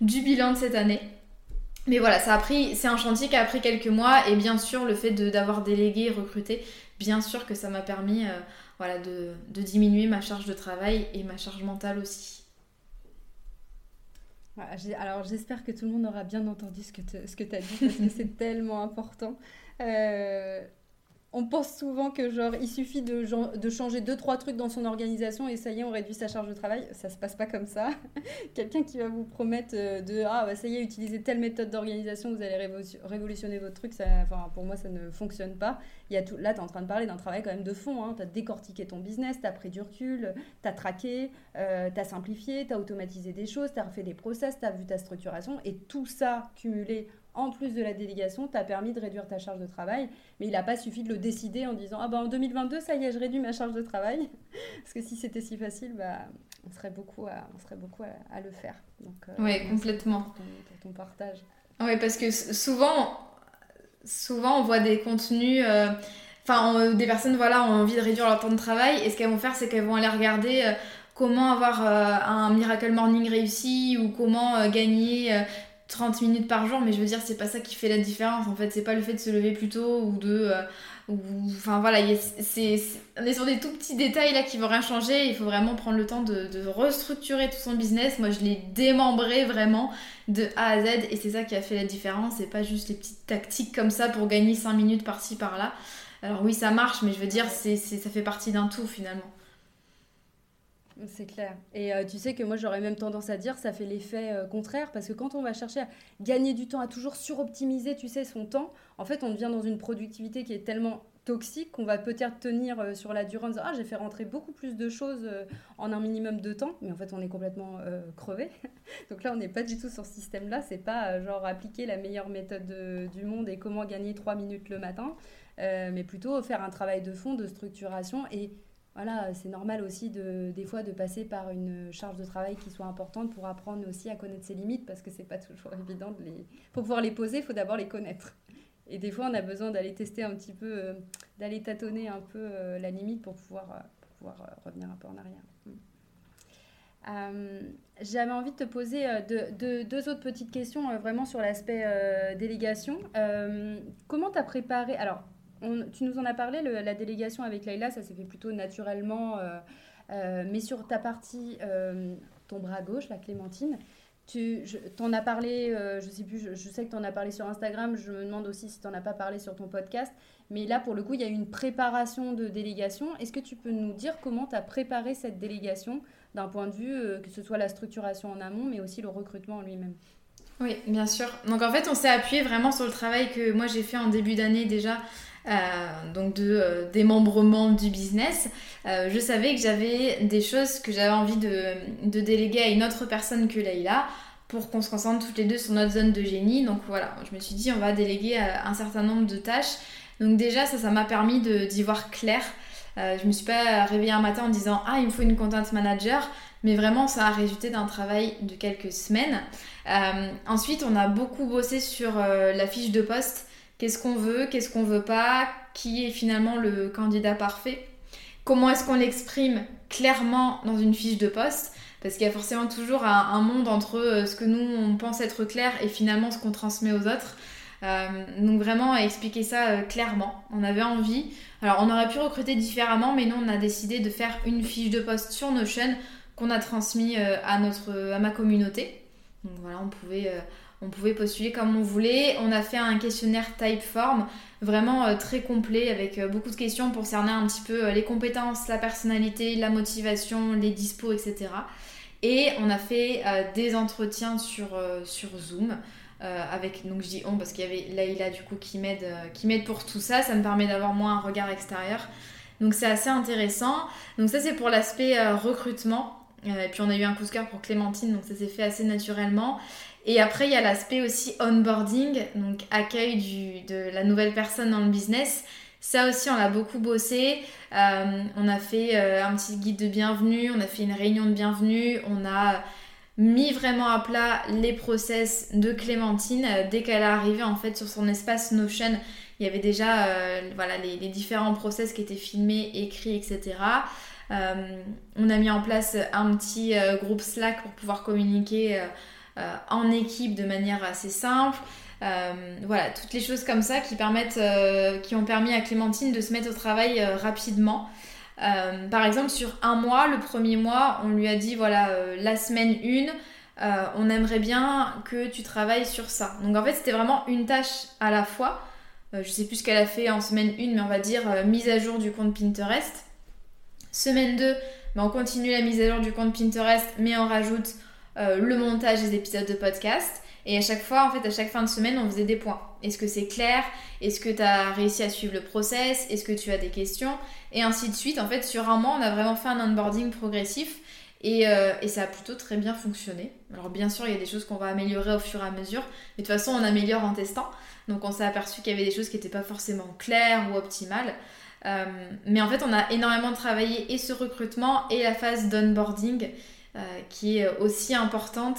du bilan de cette année. Mais voilà, ça a pris, c'est un chantier qui a pris quelques mois et bien sûr le fait d'avoir délégué, recruté, bien sûr que ça m'a permis voilà, de, de diminuer ma charge de travail et ma charge mentale aussi. Alors j'espère que tout le monde aura bien entendu ce que tu as dit parce que c'est tellement important. Euh, on pense souvent que genre il suffit de, changer deux trois trucs dans son organisation et ça y est on réduit sa charge de travail. Ça se passe pas comme ça. Quelqu'un qui va vous promettre euh, de ah bah, ça y est utilisez telle méthode d'organisation vous allez révolutionner votre truc enfin pour moi ça ne fonctionne pas. Il y a tout là tu es en train de parler d'un travail quand même de fond hein. tu as décortiqué ton business tu as pris du recul tu as traqué euh, tu as simplifié tu as automatisé des choses tu as refait des process tu as vu ta structuration et tout ça cumulé en plus de la délégation, t'a permis de réduire ta charge de travail. Mais il n'a pas suffi de le décider en disant Ah ben en 2022, ça y est, je réduis ma charge de travail. Parce que si c'était si facile, bah, on serait beaucoup à, on serait beaucoup à, le faire. Donc, euh, oui, complètement. Pour ton, partage. Oui, parce que souvent, souvent, on voit des contenus. Euh, enfin, des personnes voilà, ont envie de réduire leur temps de travail. Et ce qu'elles vont faire, c'est qu'elles vont aller regarder. Euh, comment avoir un miracle morning réussi ou comment gagner 30 minutes par jour, mais je veux dire, c'est pas ça qui fait la différence. En fait, c'est pas le fait de se lever plus tôt ou de. Euh, enfin voilà, c'est, on est sur des tout petits détails là qui vont rien changer. Il faut vraiment prendre le temps de, restructurer tout son business. Moi, je l'ai démembré vraiment de A à Z et c'est ça qui a fait la différence. C'est pas juste les petites tactiques comme ça pour gagner 5 minutes par-ci par-là. Alors oui, ça marche, mais je veux dire, c'est, ça fait partie d'un tout finalement. C'est clair. Et euh, tu sais que moi, j'aurais même tendance à dire, ça fait l'effet euh, contraire, parce que quand on va chercher à gagner du temps, à toujours suroptimiser, tu sais, son temps, en fait, on devient dans une productivité qui est tellement toxique qu'on va peut-être tenir euh, sur la durée ah j'ai fait rentrer beaucoup plus de choses en un minimum de temps. Mais en fait on est complètement crevé. Donc là on n'est pas du tout sur ce système là c'est pas genre appliquer la meilleure méthode du monde et comment gagner trois minutes le matin mais plutôt faire un travail de fond de structuration et voilà, c'est normal aussi de, des fois de passer par une charge de travail qui soit importante pour apprendre aussi à connaître ses limites parce que c'est pas toujours évident de les. Pour pouvoir les poser, il faut d'abord les connaître. Et des fois, on a besoin d'aller tester un petit peu, euh, d'aller tâtonner un peu euh, la limite pour pouvoir, euh, pouvoir revenir un peu en arrière. J'avais envie de te poser deux autres petites questions vraiment sur l'aspect délégation. comment tu as préparé Alors, tu nous en as parlé, la délégation avec Leïla, ça s'est fait plutôt naturellement. Euh, euh, mais sur ta partie, euh, ton bras gauche, la Clémentine, tu en as parlé, je sais plus, je, sais que tu en as parlé sur Instagram, je me demande aussi si tu n'en as pas parlé sur ton podcast. Mais là, pour le coup, il y a eu une préparation de délégation. Est-ce que tu peux nous dire comment tu as préparé cette délégation d'un point de vue, que ce soit la structuration en amont, mais aussi le recrutement en lui-même? Oui, bien sûr. Donc en fait, on s'est appuyé vraiment sur le travail que moi j'ai fait en début d'année déjà euh, donc de euh, démembrement du business, euh, je savais que j'avais des choses que j'avais envie de, de, déléguer à une autre personne que Leïla pour qu'on se concentre toutes les deux sur notre zone de génie. Donc voilà, je me suis dit on va déléguer un certain nombre de tâches. Donc déjà ça, ça m'a permis d'y voir clair. je me suis pas réveillée un matin en disant ah il me faut une content manager, mais vraiment ça a résulté d'un travail de quelques semaines. ensuite on a beaucoup bossé sur la fiche de poste Qu'est-ce qu'on veut, qu'est-ce qu'on veut pas, qui est finalement le candidat parfait Comment est-ce qu'on l'exprime clairement dans une fiche de poste Parce qu'il y a forcément toujours un, monde entre euh, ce que nous on pense être clair et finalement ce qu'on transmet aux autres. Euh, donc vraiment expliquer ça euh, clairement. On avait envie. Alors on aurait pu recruter différemment, mais nous on a décidé de faire une fiche de poste sur Notion qu'on a transmis à notre à ma communauté. Donc voilà, on pouvait, on pouvait postuler comme on voulait. On a fait un questionnaire Typeform vraiment très complet avec beaucoup de questions pour cerner un petit peu les compétences, la personnalité, la motivation, les dispos, etc. Et on a fait des entretiens sur, Zoom. Euh, avec donc je dis on parce qu'il y avait Laïla du coup qui m'aide euh, qui m'aide pour tout ça ça me permet d'avoir moins un regard extérieur donc c'est assez intéressant donc ça c'est pour l'aspect euh, recrutement et puis on a eu un coup de cœur pour Clémentine donc ça s'est fait assez naturellement et après il y a l'aspect aussi onboarding donc accueil du, de la nouvelle personne dans le business ça aussi, on l'a beaucoup bossé. on a fait un petit guide de bienvenue, on a fait une réunion de bienvenue, on a mis vraiment à plat les process de Clémentine. Euh, dès qu'elle est arrivée en fait sur son espace Notion, il y avait déjà euh, voilà, les, différents process qui étaient filmés, écrits, etc. Euh, on a mis en place un petit groupe Slack pour pouvoir communiquer en équipe de manière assez simple. voilà, toutes les choses comme ça qui permettent, qui ont permis à Clémentine de se mettre au travail rapidement. Euh, par exemple, sur un mois, le premier mois, on lui a dit voilà, euh, la semaine 1, euh, on aimerait bien que tu travailles sur ça. Donc en fait, c'était vraiment une tâche à la fois. je sais plus ce qu'elle a fait en semaine 1, mais on va dire mise à jour du compte Pinterest. Semaine 2, ben, on continue la mise à jour du compte Pinterest, mais on rajoute le montage des épisodes de podcast. Et à chaque fois, en fait, à chaque fin de semaine, on faisait des points. Est-ce que c'est clair? Est-ce que tu as réussi à suivre le process? Est-ce que tu as des questions? Et ainsi de suite. En fait, sur un mois, on a vraiment fait un onboarding progressif. Et, euh, et, ça a plutôt très bien fonctionné. Alors bien sûr, il y a des choses qu'on va améliorer au fur et à mesure, mais de toute façon, on améliore en testant. Donc on s'est aperçu qu'il y avait des choses qui n'étaient pas forcément claires ou optimales. Euh, mais en fait, on a énormément travaillé et ce recrutement et la phase d'onboarding euh, qui est aussi importante.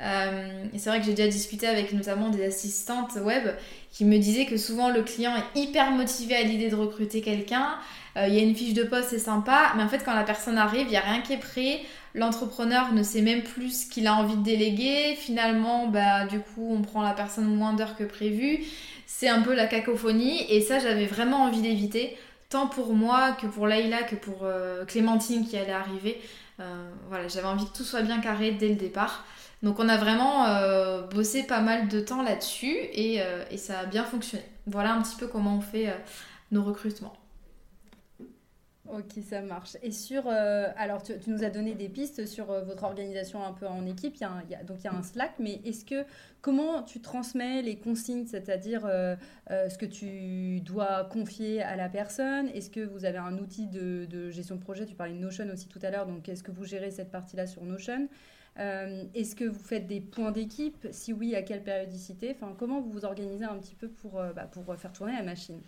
Euh, c'est vrai que j'ai déjà discuté avec notamment des assistantes web qui me disaient que souvent le client est hyper motivé à l'idée de recruter quelqu'un. Euh, il y a une fiche de poste, c'est sympa, mais en fait quand la personne arrive, il n'y a rien qui est prêt. L'entrepreneur ne sait même plus ce qu'il a envie de déléguer. Finalement, bah, du coup, on prend la personne moins d'heures que prévu. C'est un peu la cacophonie et ça, j'avais vraiment envie d'éviter, tant pour moi que pour Leïla que pour euh, Clémentine qui allait arriver. Voilà, j'avais envie que tout soit bien carré dès le départ. Donc on a vraiment euh, bossé pas mal de temps là-dessus euh, et, ça a bien fonctionné. Voilà un petit peu comment on fait euh, nos recrutements. Ok, ça marche. Et sur, alors tu, nous as donné des pistes sur votre organisation un peu en équipe. Donc il y a un Slack, mais est-ce que comment tu transmets les consignes, c'est-à-dire ce que tu dois confier à la personne? Est-ce que vous avez un outil de, gestion de projet? Tu parlais de Notion aussi tout à l'heure, donc est-ce que vous gérez cette partie-là sur Notion? Euh, est-ce que vous faites des points d'équipe? Si oui, à quelle périodicité? Enfin, Comment vous vous organisez un petit peu pour, euh, bah, pour faire tourner la machine?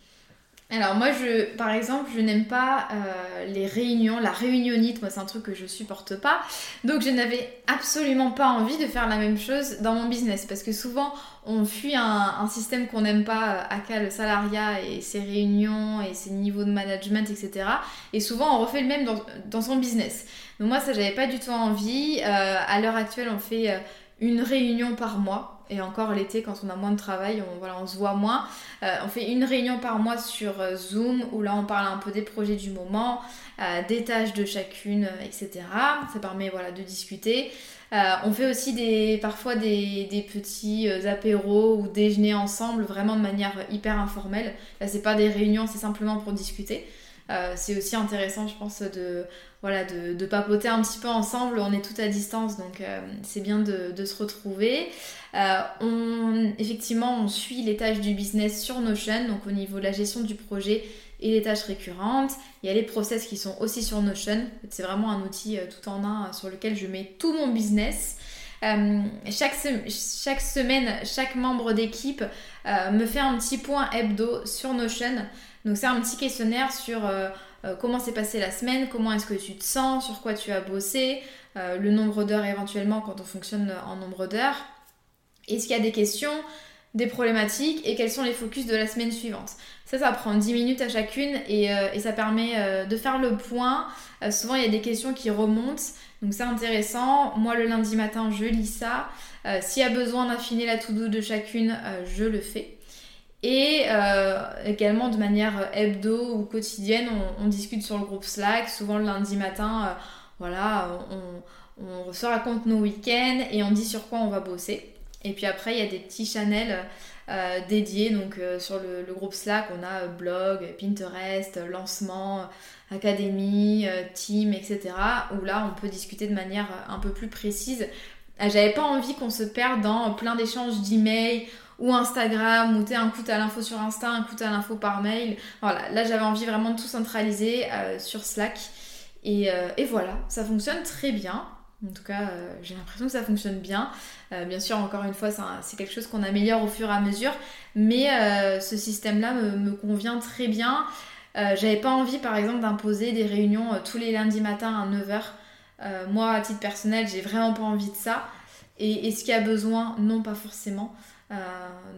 Alors moi, je, par exemple, je n'aime pas euh, les réunions, la réunionnite, moi c'est un truc que je supporte pas. Donc je n'avais absolument pas envie de faire la même chose dans mon business parce que souvent on fuit un, système qu'on n'aime pas, à cas le salariat et ses réunions et ses niveaux de management, etc. Et souvent on refait le même dans, son business. Donc moi ça j'avais pas du tout envie. Euh, à l'heure actuelle on fait euh, une réunion par mois et encore l'été, quand on a moins de travail, on, voilà, on se voit moins. Euh, on fait une réunion par mois sur euh, Zoom où là on parle un peu des projets du moment, euh, des tâches de chacune, etc. Ça permet voilà, de discuter. on fait aussi des, parfois des, des petits apéros ou déjeuners ensemble, vraiment de manière hyper informelle. Là, c'est pas des réunions, c'est simplement pour discuter. c'est aussi intéressant, je pense, de, voilà, de, papoter un petit peu ensemble. On est tout à distance, donc c'est bien de, de, se retrouver. Euh, on, effectivement, on suit les tâches du business sur Notion, donc au niveau de la gestion du projet et les tâches récurrentes. Il y a les process qui sont aussi sur Notion. C'est vraiment un outil euh, tout en un euh, sur lequel je mets tout mon business. chaque, chaque, semaine, chaque membre d'équipe me fait un petit point hebdo sur Notion. Donc c'est un petit questionnaire sur comment s'est passée la semaine, comment est-ce que tu te sens, sur quoi tu as bossé, le nombre d'heures éventuellement quand on fonctionne en nombre d'heures. Est-ce qu'il y a des questions, des problématiques et quels sont les focus de la semaine suivante? Ça, ça prend 10 minutes à chacune et, euh, ça permet euh, de faire le point. Euh, souvent, il y a des questions qui remontent, donc c'est intéressant. Moi, le lundi matin, je lis ça. S'il y a besoin d'affiner la to-do de chacune, je le fais. Et également de manière hebdo ou quotidienne, on, discute sur le groupe Slack. Souvent le lundi matin, voilà, on, on se raconte nos week-ends et on dit sur quoi on va bosser. Et puis après, il y a des petits channels euh, dédiés. Donc euh, sur le, groupe Slack, on a euh, blog, Pinterest, lancement, académie, team, etc. Où là, on peut discuter de manière un peu plus précise. J'avais pas envie qu'on se perde dans plein d'échanges d'emails ou Instagram, ou un coup à l'info sur Insta, un coup à l'info par mail. Voilà, là j'avais envie vraiment de tout centraliser sur Slack. Et, voilà, ça fonctionne très bien. En tout cas, euh, j'ai l'impression que ça fonctionne bien. Euh, bien sûr, encore une fois, c'est quelque chose qu'on améliore au fur et à mesure, mais euh, ce système-là me, convient très bien. J'avais pas envie, par exemple, d'imposer des réunions tous les lundis matins à 9h. moi, à titre personnel, j'ai vraiment pas envie de ça. Et est-ce qu'il y a besoin? Non, pas forcément.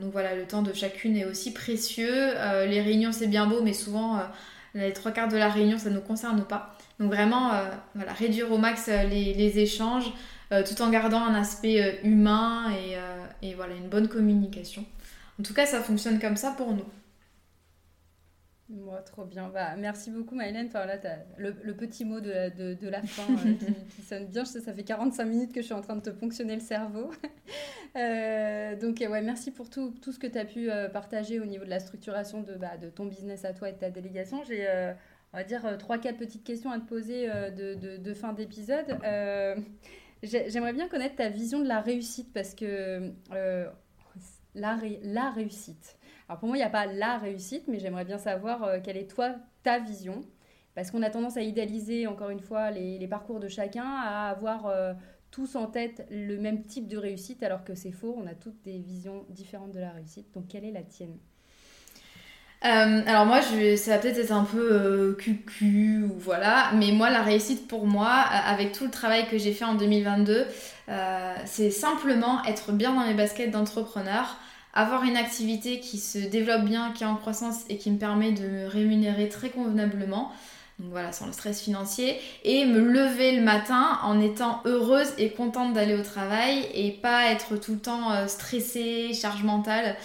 donc voilà, le temps de chacune est aussi précieux. les réunions, c'est bien beau, mais souvent, les trois quarts de la réunion, ça ne nous concerne pas. Donc vraiment, euh, voilà, réduire au max euh, les, échanges euh, tout en gardant un aspect humain et, voilà, une bonne communication. En tout cas, ça fonctionne comme ça pour nous. Moi, trop bien. Bah, merci beaucoup, Mylène. Enfin, là, le, le, petit mot de, de, la fin qui, sonne bien. Ça, ça fait 45 minutes que je suis en train de te ponctionner le cerveau. donc, ouais, merci pour tout, tout ce que tu as pu partager au niveau de la structuration de, bah, de ton business à toi et de ta délégation. J'ai on va dire, euh, trois, quatre petites questions à te poser euh, de, fin d'épisode. Euh, j'aimerais bien connaître ta vision de la réussite parce que la, la réussite. Alors pour moi, il n'y a pas la réussite, mais j'aimerais bien savoir quelle est toi ta vision. Parce qu'on a tendance à idéaliser, encore une fois, les parcours de chacun, à avoir tous en tête le même type de réussite, alors que c'est faux. On a toutes des visions différentes de la réussite. Donc quelle est la tienne? Euh, alors moi, je, ça va peut-être être un peu euh, cucu ou voilà, mais moi, la réussite pour moi, euh, avec tout le travail que j'ai fait en 2022, c'est simplement être bien dans mes baskets d'entrepreneur, avoir une activité qui se développe bien, qui est en croissance et qui me permet de me rémunérer très convenablement. Donc voilà, sans le stress financier, et me lever le matin en étant heureuse et contente d'aller au travail et pas être tout le temps stressée, charge mentale.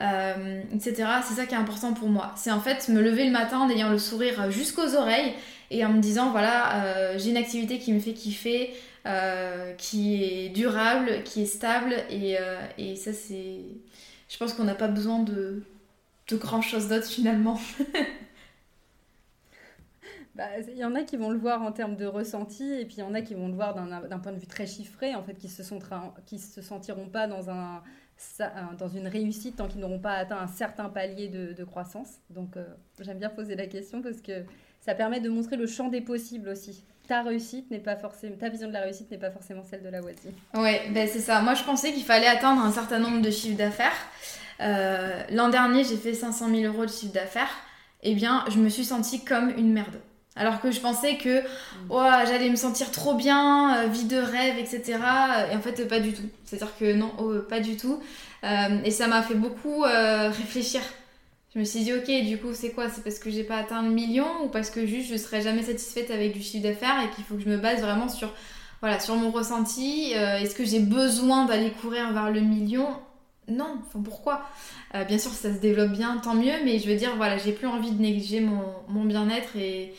Euh, etc. C'est ça qui est important pour moi. C'est en fait me lever le matin en ayant le sourire jusqu'aux oreilles et en me disant voilà, euh, j'ai une activité qui me fait kiffer, euh, qui est durable, qui est stable et, et ça c'est. Je pense qu'on n'a pas besoin de, de grand chose d'autre finalement. Bah, il y en a qui vont le voir en termes de ressenti et puis il y en a qui vont le voir d'un point de vue très chiffré, en fait, qui se, se sentiront pas dans un, dans une réussite tant qu'ils n'auront pas atteint un certain palier de, croissance. Donc euh, j'aime bien poser la question parce que ça permet de montrer le champ des possibles aussi. Ta réussite n'est pas forcément, ta vision de la réussite n'est pas forcément celle de la voisine. Ouais, ben c'est ça. Moi je pensais qu'il fallait atteindre un certain nombre de chiffres d'affaires. Euh, l'an dernier j'ai fait 500 000 euros de chiffre d'affaires. Eh bien, je me suis sentie comme une merde. Alors que je pensais que oh, j'allais me sentir trop bien, euh, vie de rêve, etc. Et en fait, pas du tout. C'est-à-dire que non, oh, pas du tout. Euh, et ça m'a fait beaucoup euh, réfléchir. Je me suis dit, ok, du coup, c'est quoi? C'est parce que j'ai pas atteint le million ou parce que juste je serais jamais satisfaite avec du chiffre d'affaires et qu'il faut que je me base vraiment sur, voilà, sur mon ressenti Est-ce que j'ai besoin d'aller courir vers le million? Non, enfin pourquoi? Bien sûr, ça se développe bien, tant mieux, mais je veux dire, voilà, j'ai plus envie de négliger mon, mon bien-être et,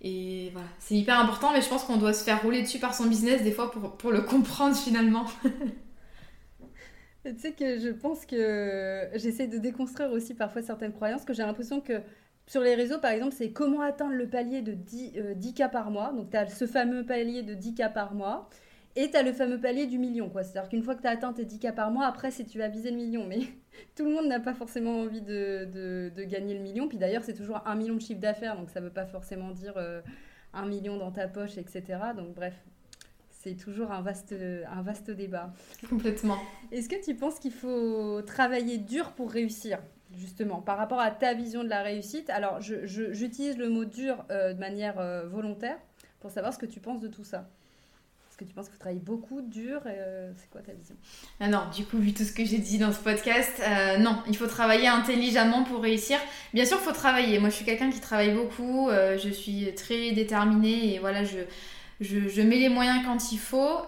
et voilà, c'est hyper important, mais je pense qu'on doit se faire rouler dessus par son business des fois pour, pour le comprendre finalement. tu sais que je pense que j'essaie de déconstruire aussi parfois certaines croyances, que j'ai l'impression que sur les réseaux, par exemple, c'est comment atteindre le palier de 10, 10 euh, cas par mois. Donc, tu as ce fameux palier de 10 cas par mois. Et tu as le fameux palier du million. quoi. C'est-à-dire qu'une fois que tu as atteint tes 10 cas par mois, après, c'est tu vas viser le million. Mais tout le monde n'a pas forcément envie de, de, gagner le million. Puis d'ailleurs, c'est toujours un million de chiffre d'affaires. Donc ça ne veut pas forcément dire euh, un million dans ta poche, etc. Donc bref, c'est toujours un vaste, un vaste débat. Complètement. Est-ce que tu penses qu'il faut travailler dur pour réussir Justement, par rapport à ta vision de la réussite, alors j'utilise le mot dur euh, de manière euh, volontaire pour savoir ce que tu penses de tout ça que tu penses qu'il faut travailler beaucoup, dur euh, C'est quoi ta vision? Ah Non, du coup, vu tout ce que j'ai dit dans ce podcast, euh, non, il faut travailler intelligemment pour réussir. Bien sûr, il faut travailler. Moi, je suis quelqu'un qui travaille beaucoup, euh, je suis très déterminée et voilà, je, je, mets les moyens quand il faut.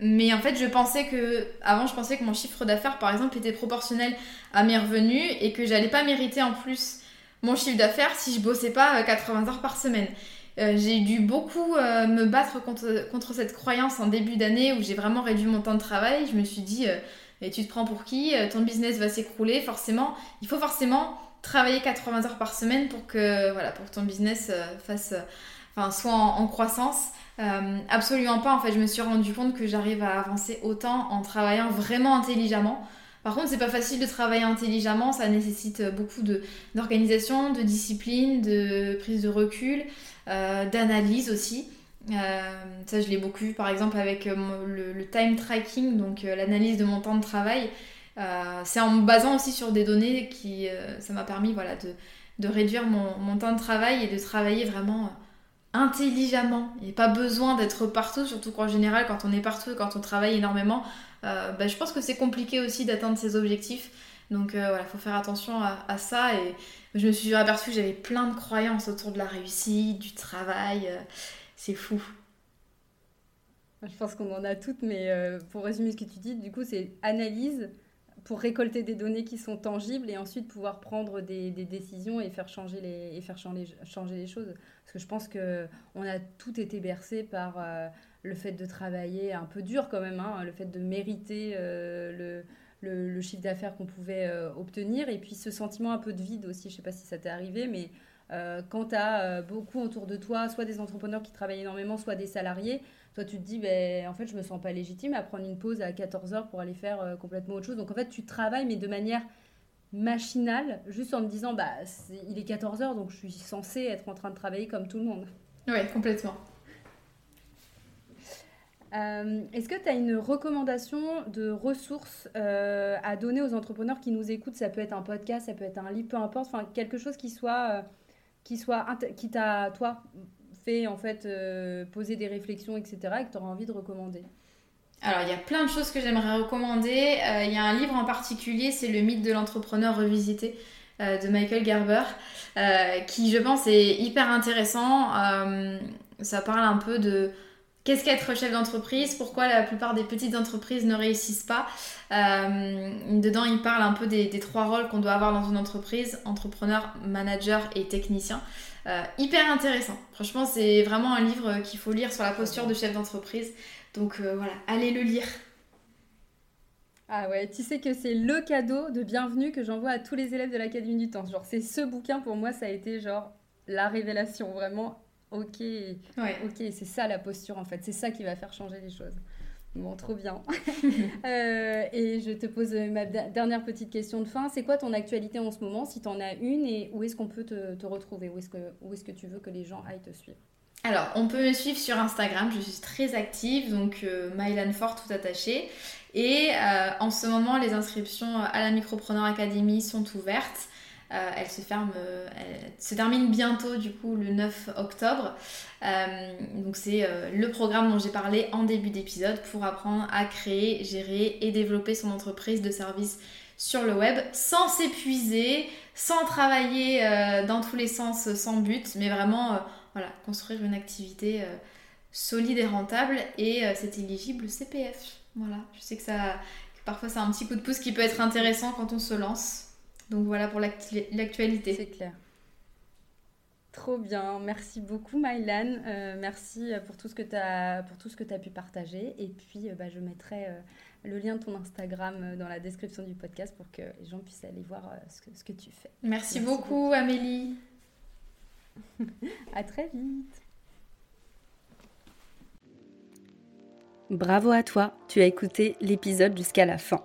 mais en fait, je pensais que, avant, je pensais que mon chiffre d'affaires, par exemple, était proportionnel à mes revenus et que j'allais pas mériter en plus mon chiffre d'affaires si je bossais pas 80 heures par semaine. J'ai dû beaucoup me battre contre, contre, cette croyance en début d'année où j'ai vraiment réduit mon temps de travail. Je me suis dit, et tu te prends pour qui? Ton business va s'écrouler, forcément. Il faut forcément travailler 80 heures par semaine pour que, voilà, pour ton business fasse, soit en croissance. Euh, absolument pas. En fait, je me suis rendu compte que j'arrive à avancer autant en travaillant vraiment intelligemment. Par contre, c'est pas facile de travailler intelligemment. Ça nécessite beaucoup d'organisation, de, discipline, de prise de recul, euh, d'analyse aussi. Euh, ça, je l'ai beaucoup vu par exemple avec le, time tracking, donc l'analyse de mon temps de travail. c'est en me basant aussi sur des données qui ça m'a permis voilà, de, de réduire mon, mon, temps de travail et de travailler vraiment intelligemment. Il n'y a pas besoin d'être partout, surtout qu'en général, quand on est partout et quand on travaille énormément, euh, bah, je pense que c'est compliqué aussi d'atteindre ses objectifs. Donc euh, voilà, il faut faire attention à, ça. Et je me suis aperçue que j'avais plein de croyances autour de la réussite, du travail. Euh, c'est fou. Je pense qu'on en a toutes, mais pour résumer ce que tu dis, du coup, c'est analyse, pour récolter des données qui sont tangibles et ensuite pouvoir prendre des, décisions et faire changer les, et faire changer, changer les choses. Parce que je pense qu'on a tout été bercé par euh, le fait de travailler un peu dur quand même, hein, le fait de mériter euh, le, chiffre d'affaires qu'on pouvait euh, obtenir et puis ce sentiment un peu de vide aussi. Je ne sais pas si ça t'est arrivé, mais quand tu as beaucoup autour de toi, soit des entrepreneurs qui travaillent énormément, soit des salariés, toi, tu te dis, ben, en fait, je me sens pas légitime à prendre une pause à 14 heures pour aller faire euh, complètement autre chose. Donc, en fait, tu travailles, mais de manière machinale, juste en te disant, bah, il est 14 heures, donc je suis censée être en train de travailler comme tout le monde. Oui, complètement. Euh, est-ce que tu as une recommandation de ressources euh, à donner aux entrepreneurs qui nous écoutent? Ça peut être un podcast, ça peut être un livre, peu importe, enfin quelque chose qui soit, qui soit, qui t'a, toi, en fait euh, poser des réflexions, etc., et que tu auras envie de recommander? Alors, il y a plein de choses que j'aimerais recommander. Euh, il y a un livre en particulier, c'est Le mythe de l'entrepreneur revisité euh, de Michael Gerber, qui, je pense, est hyper intéressant. ça parle un peu de qu'est-ce qu'être chef d'entreprise, pourquoi la plupart des petites entreprises ne réussissent pas? dedans, il parle un peu des trois rôles qu'on doit avoir dans une entreprise, entrepreneur, manager et technicien. Euh, hyper intéressant. Franchement, c'est vraiment un livre qu'il faut lire sur la posture de chef d'entreprise. Donc euh, voilà, allez le lire. Ah ouais, tu sais que c'est le cadeau de bienvenue que j'envoie à tous les élèves de l'Académie du Temps. Genre, c'est ce bouquin pour moi, ça a été genre la révélation. Vraiment, ok, ouais. ok, c'est ça la posture en fait. C'est ça qui va faire changer les choses. Bon, trop bien. Euh, et je te pose ma dernière petite question de fin. C'est quoi ton actualité en ce moment, si tu en as une, et où est-ce qu'on peut te, retrouver? Où est-ce que, est que tu veux que les gens aillent te suivre? Alors, on peut me suivre sur Instagram, je suis très active, donc euh, Mylan Fort tout attaché. Et euh, en ce moment, les inscriptions à la Micropreneur Academy sont ouvertes. Euh, elle se ferme, euh, se termine bientôt du coup le 9 octobre. Euh, donc c'est le programme dont j'ai parlé en début d'épisode pour apprendre à créer, gérer et développer son entreprise de service sur le web sans s'épuiser, sans travailler dans tous les sens sans but, mais vraiment construire une activité solide et rentable et c'est éligible CPF. Voilà, je sais que ça parfois c'est un petit coup de pouce qui peut être intéressant quand on se lance. Donc voilà pour l'actualité. C'est clair. Trop bien, merci beaucoup Mylan, euh, merci pour tout ce que tu as pour tout ce que tu as pu partager et puis euh, bah, je mettrai euh, le lien de ton Instagram dans la description du podcast pour que les gens puissent aller voir ce que, ce, que, tu fais. Merci, beaucoup, Amélie. à très vite. Bravo à toi, tu as écouté l'épisode jusqu'à la fin.